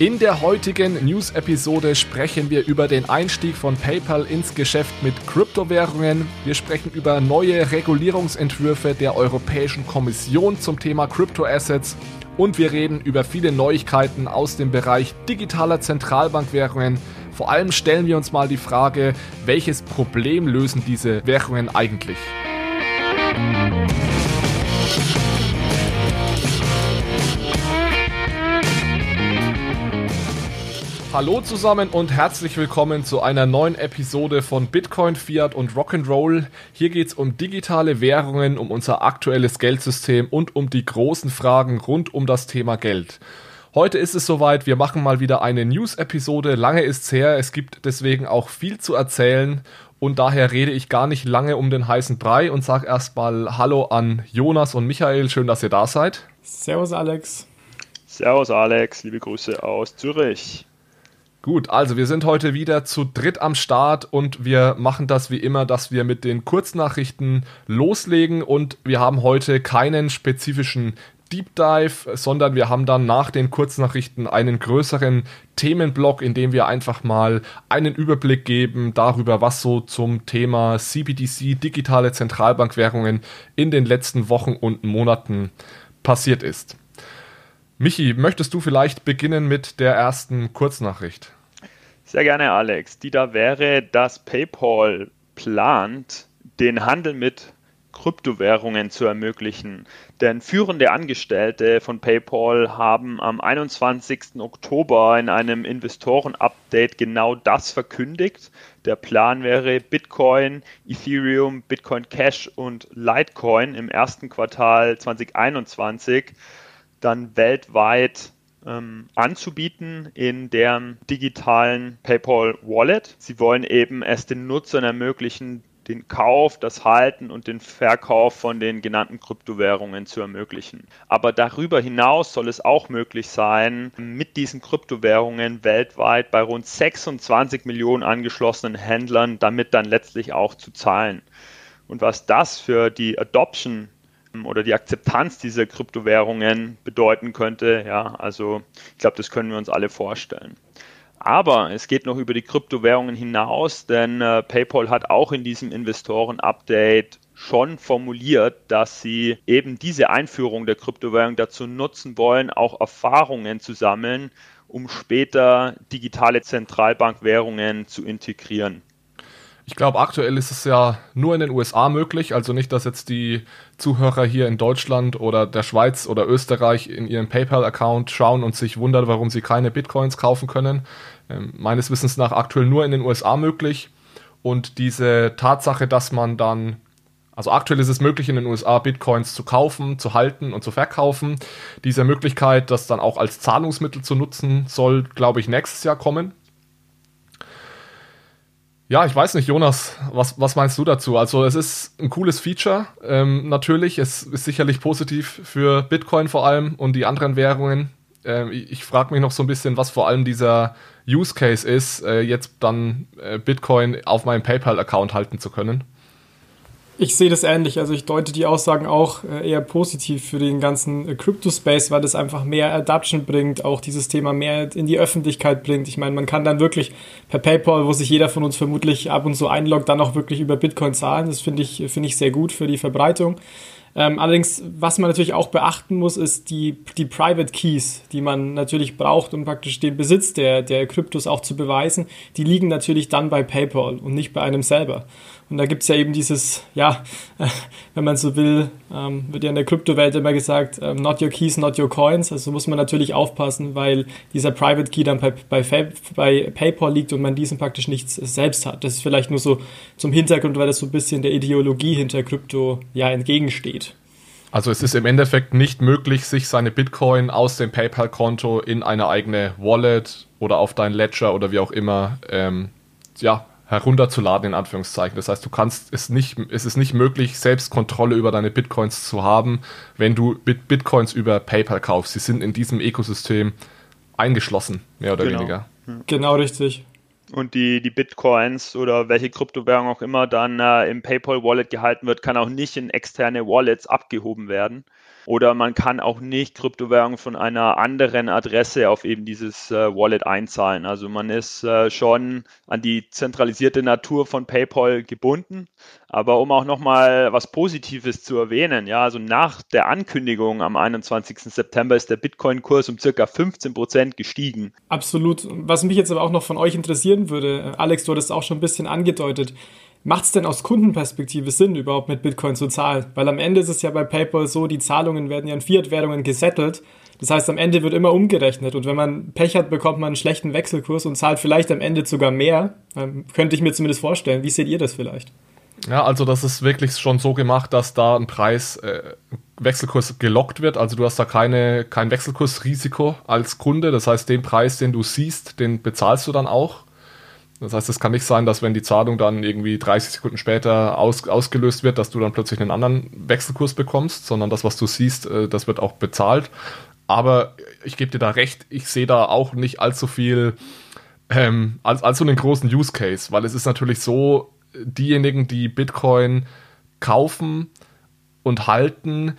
In der heutigen News-Episode sprechen wir über den Einstieg von PayPal ins Geschäft mit Kryptowährungen. Wir sprechen über neue Regulierungsentwürfe der Europäischen Kommission zum Thema Kryptoassets und wir reden über viele Neuigkeiten aus dem Bereich digitaler Zentralbankwährungen. Vor allem stellen wir uns mal die Frage, welches Problem lösen diese Währungen eigentlich? Hallo zusammen und herzlich willkommen zu einer neuen Episode von Bitcoin, Fiat und Rock'n'Roll. Hier geht es um digitale Währungen, um unser aktuelles Geldsystem und um die großen Fragen rund um das Thema Geld. Heute ist es soweit, wir machen mal wieder eine News-Episode. Lange ist's her, es gibt deswegen auch viel zu erzählen und daher rede ich gar nicht lange um den heißen Brei und sage erstmal Hallo an Jonas und Michael. Schön, dass ihr da seid. Servus, Alex. Servus, Alex. Liebe Grüße aus Zürich. Gut, also wir sind heute wieder zu dritt am Start und wir machen das wie immer, dass wir mit den Kurznachrichten loslegen und wir haben heute keinen spezifischen Deep Dive, sondern wir haben dann nach den Kurznachrichten einen größeren Themenblock, in dem wir einfach mal einen Überblick geben darüber, was so zum Thema CBDC, digitale Zentralbankwährungen in den letzten Wochen und Monaten passiert ist. Michi, möchtest du vielleicht beginnen mit der ersten Kurznachricht? Sehr gerne, Alex. Die da wäre, dass PayPal plant, den Handel mit Kryptowährungen zu ermöglichen. Denn führende Angestellte von PayPal haben am 21. Oktober in einem Investoren-Update genau das verkündigt. Der Plan wäre, Bitcoin, Ethereum, Bitcoin Cash und Litecoin im ersten Quartal 2021 dann weltweit ähm, anzubieten in deren digitalen PayPal Wallet. Sie wollen eben es den Nutzern ermöglichen, den Kauf, das Halten und den Verkauf von den genannten Kryptowährungen zu ermöglichen. Aber darüber hinaus soll es auch möglich sein, mit diesen Kryptowährungen weltweit bei rund 26 Millionen angeschlossenen Händlern damit dann letztlich auch zu zahlen. Und was das für die Adoption oder die Akzeptanz dieser Kryptowährungen bedeuten könnte. Ja, also ich glaube, das können wir uns alle vorstellen. Aber es geht noch über die Kryptowährungen hinaus, denn äh, PayPal hat auch in diesem Investoren-Update schon formuliert, dass sie eben diese Einführung der Kryptowährung dazu nutzen wollen, auch Erfahrungen zu sammeln, um später digitale Zentralbankwährungen zu integrieren. Ich glaube, aktuell ist es ja nur in den USA möglich, also nicht, dass jetzt die Zuhörer hier in Deutschland oder der Schweiz oder Österreich in ihren PayPal-Account schauen und sich wundern, warum sie keine Bitcoins kaufen können. Ähm, meines Wissens nach aktuell nur in den USA möglich. Und diese Tatsache, dass man dann, also aktuell ist es möglich, in den USA Bitcoins zu kaufen, zu halten und zu verkaufen. Diese Möglichkeit, das dann auch als Zahlungsmittel zu nutzen, soll, glaube ich, nächstes Jahr kommen. Ja, ich weiß nicht, Jonas, was, was meinst du dazu? Also es ist ein cooles Feature, ähm, natürlich. Es ist sicherlich positiv für Bitcoin vor allem und die anderen Währungen. Ähm, ich ich frage mich noch so ein bisschen, was vor allem dieser Use Case ist, äh, jetzt dann äh, Bitcoin auf meinem PayPal-Account halten zu können. Ich sehe das ähnlich. Also ich deute die Aussagen auch äh, eher positiv für den ganzen äh, Crypto-Space, weil das einfach mehr Adaption bringt, auch dieses Thema mehr in die Öffentlichkeit bringt. Ich meine, man kann dann wirklich per PayPal, wo sich jeder von uns vermutlich ab und zu einloggt, dann auch wirklich über Bitcoin zahlen. Das finde ich, finde ich sehr gut für die Verbreitung. Ähm, allerdings, was man natürlich auch beachten muss, ist die, die Private Keys, die man natürlich braucht, um praktisch den Besitz der, der Kryptos auch zu beweisen. Die liegen natürlich dann bei PayPal und nicht bei einem selber. Und da gibt's ja eben dieses, ja, wenn man so will, ähm, wird ja in der Kryptowelt immer gesagt, ähm, not your keys, not your coins. Also muss man natürlich aufpassen, weil dieser Private Key dann bei, bei, bei PayPal liegt und man diesen praktisch nicht selbst hat. Das ist vielleicht nur so zum Hintergrund, weil das so ein bisschen der Ideologie hinter Krypto ja entgegensteht. Also es ist im Endeffekt nicht möglich, sich seine Bitcoin aus dem PayPal-Konto in eine eigene Wallet oder auf dein Ledger oder wie auch immer ähm, ja, herunterzuladen, in Anführungszeichen. Das heißt, du kannst es nicht, es ist nicht möglich, selbst Kontrolle über deine Bitcoins zu haben, wenn du Bitcoins über PayPal kaufst. Sie sind in diesem Ökosystem eingeschlossen, mehr oder genau. weniger. Genau richtig. Und die, die Bitcoins oder welche Kryptowährung auch immer dann äh, im PayPal Wallet gehalten wird, kann auch nicht in externe Wallets abgehoben werden. Oder man kann auch nicht Kryptowährungen von einer anderen Adresse auf eben dieses äh, Wallet einzahlen. Also man ist äh, schon an die zentralisierte Natur von PayPal gebunden. Aber um auch nochmal was Positives zu erwähnen, ja, also nach der Ankündigung am 21. September ist der Bitcoin-Kurs um circa 15 Prozent gestiegen. Absolut. Was mich jetzt aber auch noch von euch interessieren würde, Alex, du hattest auch schon ein bisschen angedeutet. Macht es denn aus Kundenperspektive Sinn, überhaupt mit Bitcoin zu zahlen? Weil am Ende ist es ja bei PayPal so, die Zahlungen werden ja in Fiat-Währungen gesettelt. Das heißt, am Ende wird immer umgerechnet und wenn man Pech hat, bekommt man einen schlechten Wechselkurs und zahlt vielleicht am Ende sogar mehr. Ähm, könnte ich mir zumindest vorstellen. Wie seht ihr das vielleicht? Ja, also das ist wirklich schon so gemacht, dass da ein Preis, äh, Wechselkurs gelockt wird. Also du hast da keine, kein Wechselkursrisiko als Kunde. Das heißt, den Preis, den du siehst, den bezahlst du dann auch. Das heißt, es kann nicht sein, dass wenn die Zahlung dann irgendwie 30 Sekunden später aus, ausgelöst wird, dass du dann plötzlich einen anderen Wechselkurs bekommst, sondern das, was du siehst, äh, das wird auch bezahlt. Aber ich gebe dir da recht, ich sehe da auch nicht allzu viel ähm, als, so einen großen Use Case, weil es ist natürlich so, diejenigen, die Bitcoin kaufen und halten,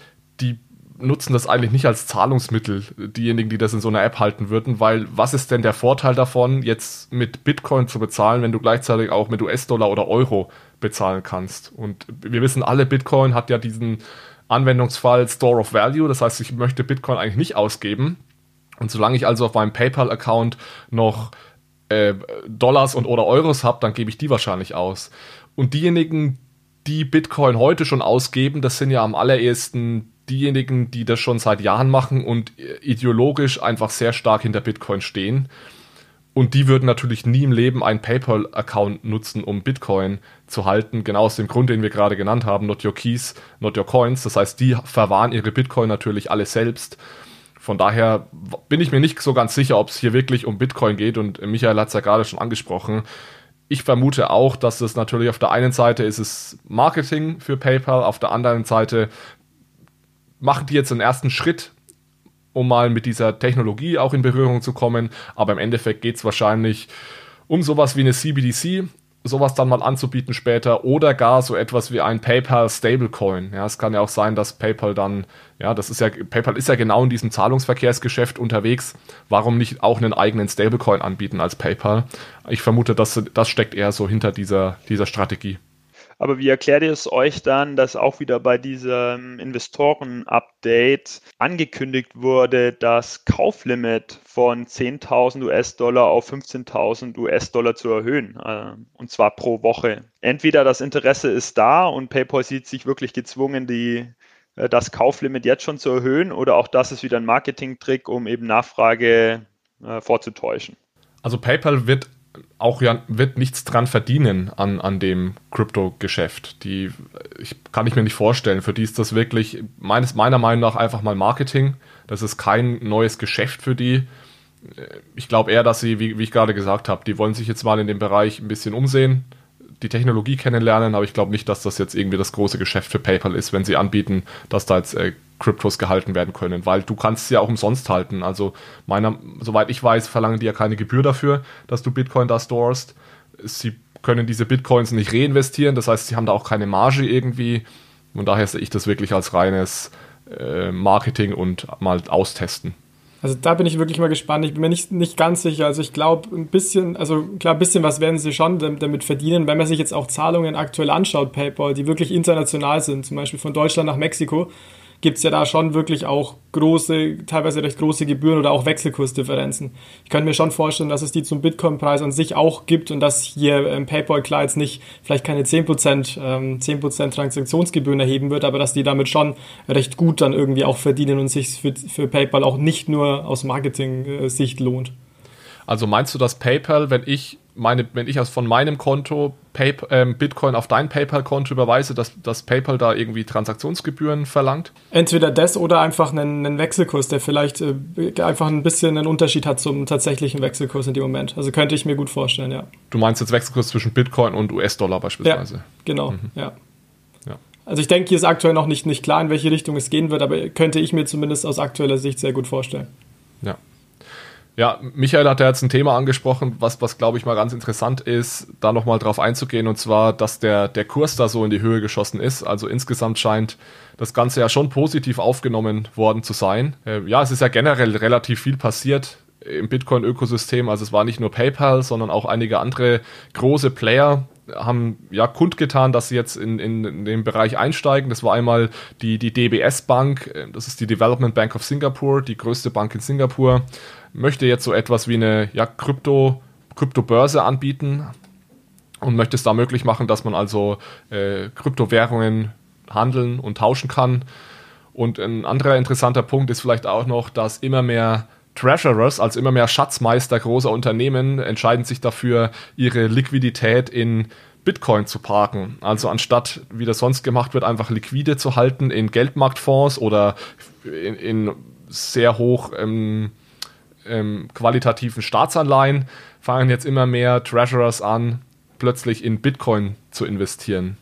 nutzen das eigentlich nicht als Zahlungsmittel, diejenigen, die das in so einer App halten würden, weil was ist denn der Vorteil davon, jetzt mit Bitcoin zu bezahlen, wenn du gleichzeitig auch mit US-Dollar oder Euro bezahlen kannst? Und wir wissen alle, Bitcoin hat ja diesen Anwendungsfall Store of Value, das heißt, ich möchte Bitcoin eigentlich nicht ausgeben. Und solange ich also auf meinem PayPal-Account noch äh, Dollars und oder Euros habe, dann gebe ich die wahrscheinlich aus. Und diejenigen, die Bitcoin heute schon ausgeben, das sind ja am allerersten diejenigen, die das schon seit Jahren machen und ideologisch einfach sehr stark hinter Bitcoin stehen. Und die würden natürlich nie im Leben einen PayPal-Account nutzen, um Bitcoin zu halten. Genau aus dem Grund, den wir gerade genannt haben, not your keys, not your coins. Das heißt, die verwahren ihre Bitcoin natürlich alle selbst. Von daher bin ich mir nicht so ganz sicher, ob es hier wirklich um Bitcoin geht. Und Michael hat es ja gerade schon angesprochen. Ich vermute auch, dass es natürlich auf der einen Seite ist es Marketing für PayPal, auf der anderen Seite machen die jetzt einen ersten Schritt, um mal mit dieser Technologie auch in Berührung zu kommen. Aber im Endeffekt geht es wahrscheinlich um sowas wie eine CBDC, sowas dann mal anzubieten später oder gar so etwas wie ein PayPal Stablecoin. Ja, es kann ja auch sein, dass PayPal dann, ja, das ist ja, PayPal ist ja genau in diesem Zahlungsverkehrsgeschäft unterwegs. Warum nicht auch einen eigenen Stablecoin anbieten als PayPal? Ich vermute, dass das steckt eher so hinter dieser, dieser Strategie. Aber wie erklärt ihr es euch dann, dass auch wieder bei diesem Investoren-Update angekündigt wurde, das Kauflimit von 10.000 US-Dollar auf 15.000 US-Dollar zu erhöhen, äh, und zwar pro Woche? Entweder das Interesse ist da und PayPal sieht sich wirklich gezwungen, die äh, das Kauflimit jetzt schon zu erhöhen oder auch das ist wieder ein Marketing-Trick, um eben Nachfrage äh, vorzutäuschen. Also PayPal wird auch ja wird nichts dran verdienen an, an dem Krypto-Geschäft. Die ich, kann ich mir nicht vorstellen. Für die ist das wirklich meines, meiner Meinung nach einfach mal Marketing. Das ist kein neues Geschäft für die. Ich glaube eher, dass sie, wie, wie ich gerade gesagt habe, die wollen sich jetzt mal in dem Bereich ein bisschen umsehen, die Technologie kennenlernen, aber ich glaube nicht, dass das jetzt irgendwie das große Geschäft für PayPal ist, wenn sie anbieten, dass da jetzt äh, Kryptos gehalten werden können, weil du kannst sie ja auch umsonst halten. Also meiner, soweit ich weiß, verlangen die ja keine Gebühr dafür, dass du Bitcoin da storest. Sie können diese Bitcoins nicht reinvestieren, das heißt, sie haben da auch keine Marge irgendwie. Und daher sehe ich das wirklich als reines äh, Marketing und mal austesten. Also da bin ich wirklich mal gespannt. Ich bin mir nicht, nicht ganz sicher. Also ich glaube, ein bisschen, also klar, ein bisschen was werden sie schon damit verdienen, wenn man sich jetzt auch Zahlungen aktuell anschaut, PayPal, die wirklich international sind, zum Beispiel von Deutschland nach Mexiko gibt es ja da schon wirklich auch große, teilweise recht große Gebühren oder auch Wechselkursdifferenzen. Ich könnte mir schon vorstellen, dass es die zum Bitcoin-Preis an sich auch gibt und dass hier ähm, PayPal klar jetzt nicht vielleicht keine 10%, ähm, 10% Transaktionsgebühren erheben wird, aber dass die damit schon recht gut dann irgendwie auch verdienen und sich für, für PayPal auch nicht nur aus Marketing-Sicht lohnt. Also meinst du, dass PayPal, wenn ich meine, wenn ich aus von meinem Konto Pay, ähm, Bitcoin auf dein PayPal-Konto überweise, dass, dass PayPal da irgendwie Transaktionsgebühren verlangt? Entweder das oder einfach einen, einen Wechselkurs, der vielleicht äh, einfach ein bisschen einen Unterschied hat zum tatsächlichen Wechselkurs in dem Moment. Also könnte ich mir gut vorstellen, ja. Du meinst jetzt Wechselkurs zwischen Bitcoin und US-Dollar beispielsweise? Ja, genau, mhm. ja. Also ich denke, hier ist aktuell noch nicht, nicht klar, in welche Richtung es gehen wird, aber könnte ich mir zumindest aus aktueller Sicht sehr gut vorstellen. Ja. Ja, Michael hat ja jetzt ein Thema angesprochen, was, was glaube ich mal ganz interessant ist, da nochmal drauf einzugehen, und zwar, dass der, der Kurs da so in die Höhe geschossen ist. Also insgesamt scheint das Ganze ja schon positiv aufgenommen worden zu sein. Äh, ja, es ist ja generell relativ viel passiert im Bitcoin-Ökosystem. Also es war nicht nur PayPal, sondern auch einige andere große Player haben ja kundgetan, dass sie jetzt in, in, in den Bereich einsteigen. Das war einmal die, die DBS Bank, äh, das ist die Development Bank of Singapore, die größte Bank in Singapur möchte jetzt so etwas wie eine ja, Krypto, Kryptobörse anbieten und möchte es da möglich machen, dass man also äh, Kryptowährungen handeln und tauschen kann. Und ein anderer interessanter Punkt ist vielleicht auch noch, dass immer mehr Treasurers, also immer mehr Schatzmeister großer Unternehmen, entscheiden sich dafür, ihre Liquidität in Bitcoin zu parken. Also anstatt, wie das sonst gemacht wird, einfach liquide zu halten in Geldmarktfonds oder in, in sehr hoch ähm, ähm, qualitativen Staatsanleihen fangen jetzt immer mehr Treasurers an, plötzlich in Bitcoin zu investieren.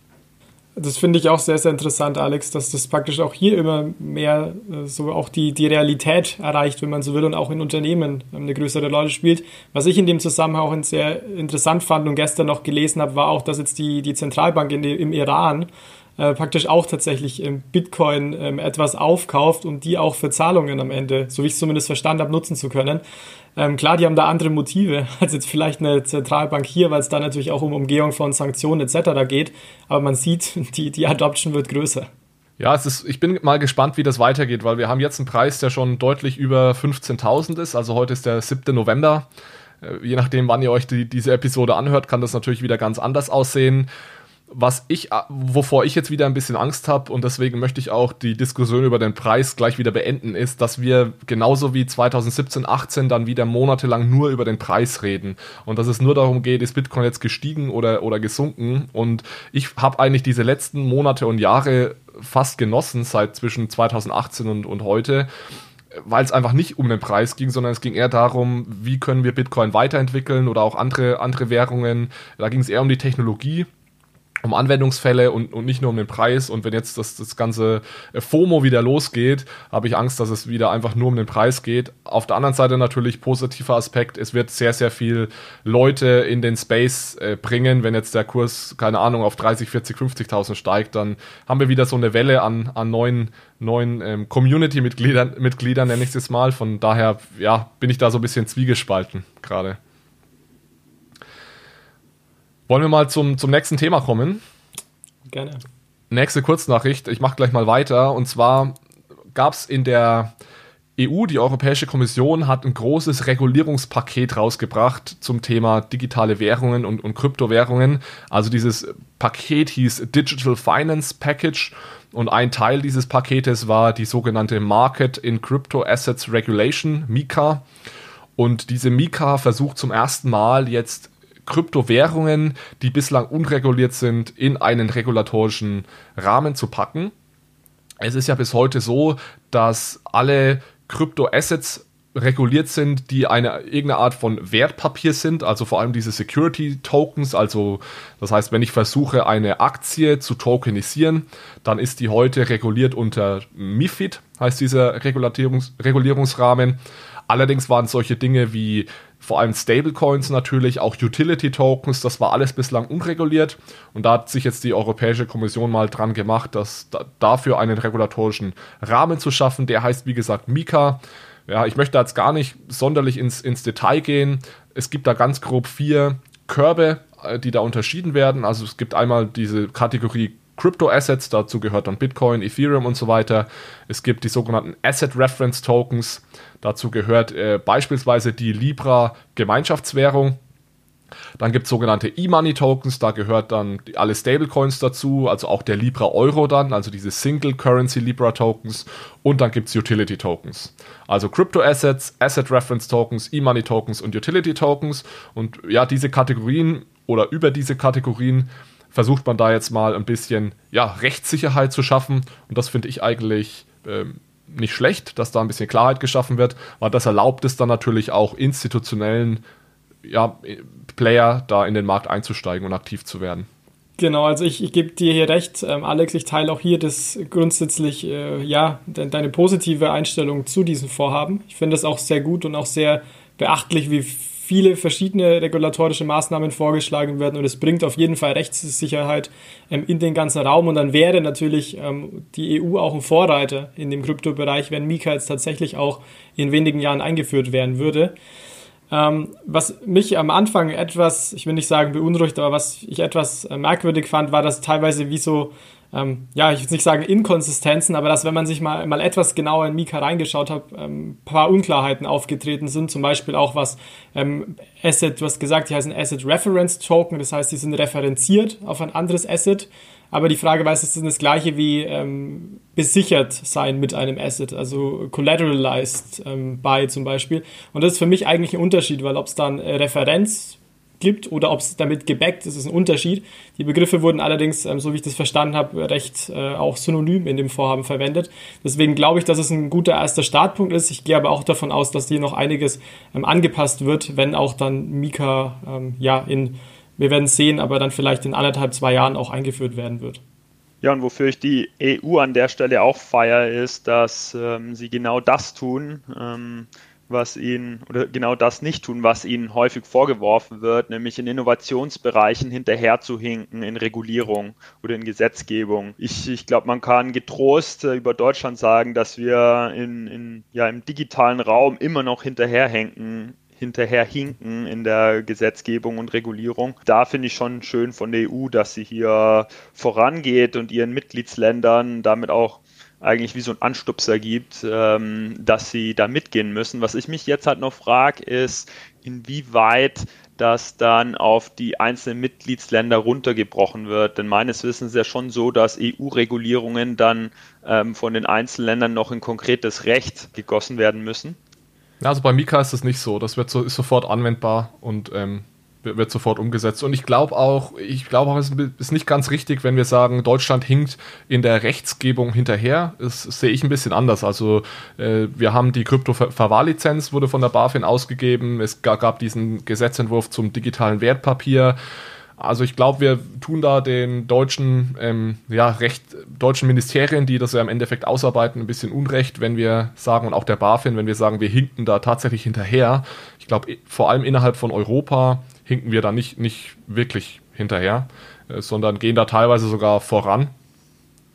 Das finde ich auch sehr, sehr interessant, Alex, dass das praktisch auch hier immer mehr äh, so auch die, die Realität erreicht, wenn man so will, und auch in Unternehmen eine größere Rolle spielt. Was ich in dem Zusammenhang auch sehr interessant fand und gestern noch gelesen habe, war auch, dass jetzt die, die Zentralbank in, im Iran äh, praktisch auch tatsächlich im Bitcoin ähm, etwas aufkauft, um die auch für Zahlungen am Ende, so wie ich es zumindest verstanden habe, nutzen zu können. Ähm, klar, die haben da andere Motive als jetzt vielleicht eine Zentralbank hier, weil es da natürlich auch um Umgehung von Sanktionen etc. geht. Aber man sieht, die, die Adoption wird größer. Ja, es ist, ich bin mal gespannt, wie das weitergeht, weil wir haben jetzt einen Preis, der schon deutlich über 15.000 ist. Also heute ist der 7. November. Äh, je nachdem, wann ihr euch die, diese Episode anhört, kann das natürlich wieder ganz anders aussehen was ich, äh, wovor ich jetzt wieder ein bisschen Angst habe und deswegen möchte ich auch die Diskussion über den Preis gleich wieder beenden, ist, dass wir genauso wie 2017, 18 dann wieder monatelang nur über den Preis reden. Und dass es nur darum geht, ist Bitcoin jetzt gestiegen oder, oder gesunken? Und ich habe eigentlich diese letzten Monate und Jahre fast genossen seit zwischen 2018 und, und heute, weil es einfach nicht um den Preis ging, sondern es ging eher darum, wie können wir Bitcoin weiterentwickeln oder auch andere, andere Währungen. Da ging es eher um die Technologie um Anwendungsfälle und, und nicht nur um den Preis. Und wenn jetzt das, das ganze FOMO wieder losgeht, habe ich Angst, dass es wieder einfach nur um den Preis geht. Auf der anderen Seite natürlich positiver Aspekt, es wird sehr, sehr viel Leute in den Space äh, bringen. Wenn jetzt der Kurs, keine Ahnung, auf 30, 40, 50.000 steigt, dann haben wir wieder so eine Welle an, an neuen, neuen ähm, Community-Mitgliedern, Mitgliedern, nenne ich es jetzt mal. Von daher, ja, bin ich da so ein bisschen zwiegespalten gerade. Wollen wir mal zum, zum nächsten Thema kommen? Gerne. Nächste Kurznachricht, ich mache gleich mal weiter. Und zwar gab es in der EU, die Europäische Kommission, hat ein großes Regulierungspaket rausgebracht zum Thema digitale Währungen und, und Kryptowährungen. Also dieses Paket hieß Digital Finance Package. Und ein Teil dieses Paketes war die sogenannte Market in Crypto Assets Regulation, MiCA. Und diese MiCA versucht zum ersten Mal jetzt Kryptowährungen, die bislang unreguliert sind, in einen regulatorischen Rahmen zu packen. Es ist ja bis heute so, dass alle Kryptoassets reguliert sind, die eine irgendeine Art von Wertpapier sind, also vor allem diese Security Tokens, also das heißt, wenn ich versuche eine Aktie zu tokenisieren, dann ist die heute reguliert unter MiFID, heißt dieser Regulierungs Regulierungsrahmen. Allerdings waren solche Dinge wie vor allem Stablecoins natürlich, auch Utility Tokens, das war alles bislang unreguliert und da hat sich jetzt die Europäische Kommission mal dran gemacht, dass da, dafür einen regulatorischen Rahmen zu schaffen, der heißt wie gesagt Mika. Ja, ich möchte jetzt gar nicht sonderlich ins, ins Detail gehen. Es gibt da ganz grob vier Körbe, äh, die da unterschieden werden. Also es gibt einmal diese Kategorie Crypto-Assets, dazu gehört dann Bitcoin, Ethereum und so weiter. Es gibt die sogenannten Asset Reference Tokens, dazu gehört äh, beispielsweise die Libra Gemeinschaftswährung. Dann gibt es sogenannte E-Money Tokens, da gehört dann alle Stablecoins dazu, also auch der Libra Euro dann, also diese Single Currency Libra Tokens. Und dann gibt es Utility Tokens, also Crypto Assets, Asset Reference Tokens, E-Money Tokens und Utility Tokens. Und ja, diese Kategorien oder über diese Kategorien versucht man da jetzt mal ein bisschen ja, Rechtssicherheit zu schaffen. Und das finde ich eigentlich ähm, nicht schlecht, dass da ein bisschen Klarheit geschaffen wird, weil das erlaubt es dann natürlich auch institutionellen ja, Player da in den Markt einzusteigen und aktiv zu werden. Genau, also ich, ich gebe dir hier recht, ähm, Alex, ich teile auch hier das grundsätzlich, äh, ja, de deine positive Einstellung zu diesem Vorhaben. Ich finde das auch sehr gut und auch sehr beachtlich, wie viele verschiedene regulatorische Maßnahmen vorgeschlagen werden und es bringt auf jeden Fall Rechtssicherheit ähm, in den ganzen Raum und dann wäre natürlich ähm, die EU auch ein Vorreiter in dem Kryptobereich, wenn Mika jetzt tatsächlich auch in wenigen Jahren eingeführt werden würde. Ähm, was mich am Anfang etwas, ich will nicht sagen beunruhigt, aber was ich etwas äh, merkwürdig fand, war, dass teilweise wie so ähm, ja, ich will nicht sagen Inkonsistenzen, aber dass, wenn man sich mal, mal etwas genauer in Mika reingeschaut hat, ähm, ein paar Unklarheiten aufgetreten sind. Zum Beispiel auch was ähm, Asset, du hast gesagt, die heißen Asset Reference Token, das heißt, die sind referenziert auf ein anderes Asset. Aber die Frage war, ist das das gleiche wie ähm, besichert sein mit einem Asset, also collateralized ähm, by zum Beispiel. Und das ist für mich eigentlich ein Unterschied, weil ob es dann äh, Referenz gibt oder ob es damit gebackt ist, ist ein Unterschied. Die Begriffe wurden allerdings, ähm, so wie ich das verstanden habe, recht äh, auch synonym in dem Vorhaben verwendet. Deswegen glaube ich, dass es ein guter erster Startpunkt ist. Ich gehe aber auch davon aus, dass hier noch einiges ähm, angepasst wird, wenn auch dann Mika ähm, ja in, wir werden sehen, aber dann vielleicht in anderthalb, zwei Jahren auch eingeführt werden wird. Ja, und wofür ich die EU an der Stelle auch feiere, ist, dass ähm, sie genau das tun, ähm, was ihnen, oder genau das nicht tun, was ihnen häufig vorgeworfen wird, nämlich in Innovationsbereichen hinterherzuhinken, in Regulierung oder in Gesetzgebung. Ich, ich glaube, man kann getrost äh, über Deutschland sagen, dass wir in, in, ja, im digitalen Raum immer noch hinterherhinken hinterherhinken in der Gesetzgebung und Regulierung. Da finde ich schon schön von der EU, dass sie hier vorangeht und ihren Mitgliedsländern damit auch eigentlich wie so ein Anstupser gibt, ähm, dass sie da mitgehen müssen. Was ich mich jetzt halt noch frage, ist, inwieweit das dann auf die einzelnen Mitgliedsländer runtergebrochen wird. Denn meines Wissens ist ja schon so, dass EU-Regulierungen dann ähm, von den Einzelländern noch in konkretes Recht gegossen werden müssen. Also bei Mika ist das nicht so. Das wird so, ist sofort anwendbar und ähm, wird sofort umgesetzt. Und ich glaube auch, ich glaube auch, es ist nicht ganz richtig, wenn wir sagen, Deutschland hinkt in der Rechtsgebung hinterher. Das sehe ich ein bisschen anders. Also äh, wir haben die Krypto-Verwahrlizenz, wurde von der BaFin ausgegeben. Es gab diesen Gesetzentwurf zum digitalen Wertpapier. Also ich glaube, wir tun da den deutschen, ähm, ja, recht, deutschen Ministerien, die das ja im Endeffekt ausarbeiten, ein bisschen Unrecht, wenn wir sagen, und auch der BaFin, wenn wir sagen, wir hinken da tatsächlich hinterher. Ich glaube, vor allem innerhalb von Europa hinken wir da nicht, nicht wirklich hinterher, äh, sondern gehen da teilweise sogar voran.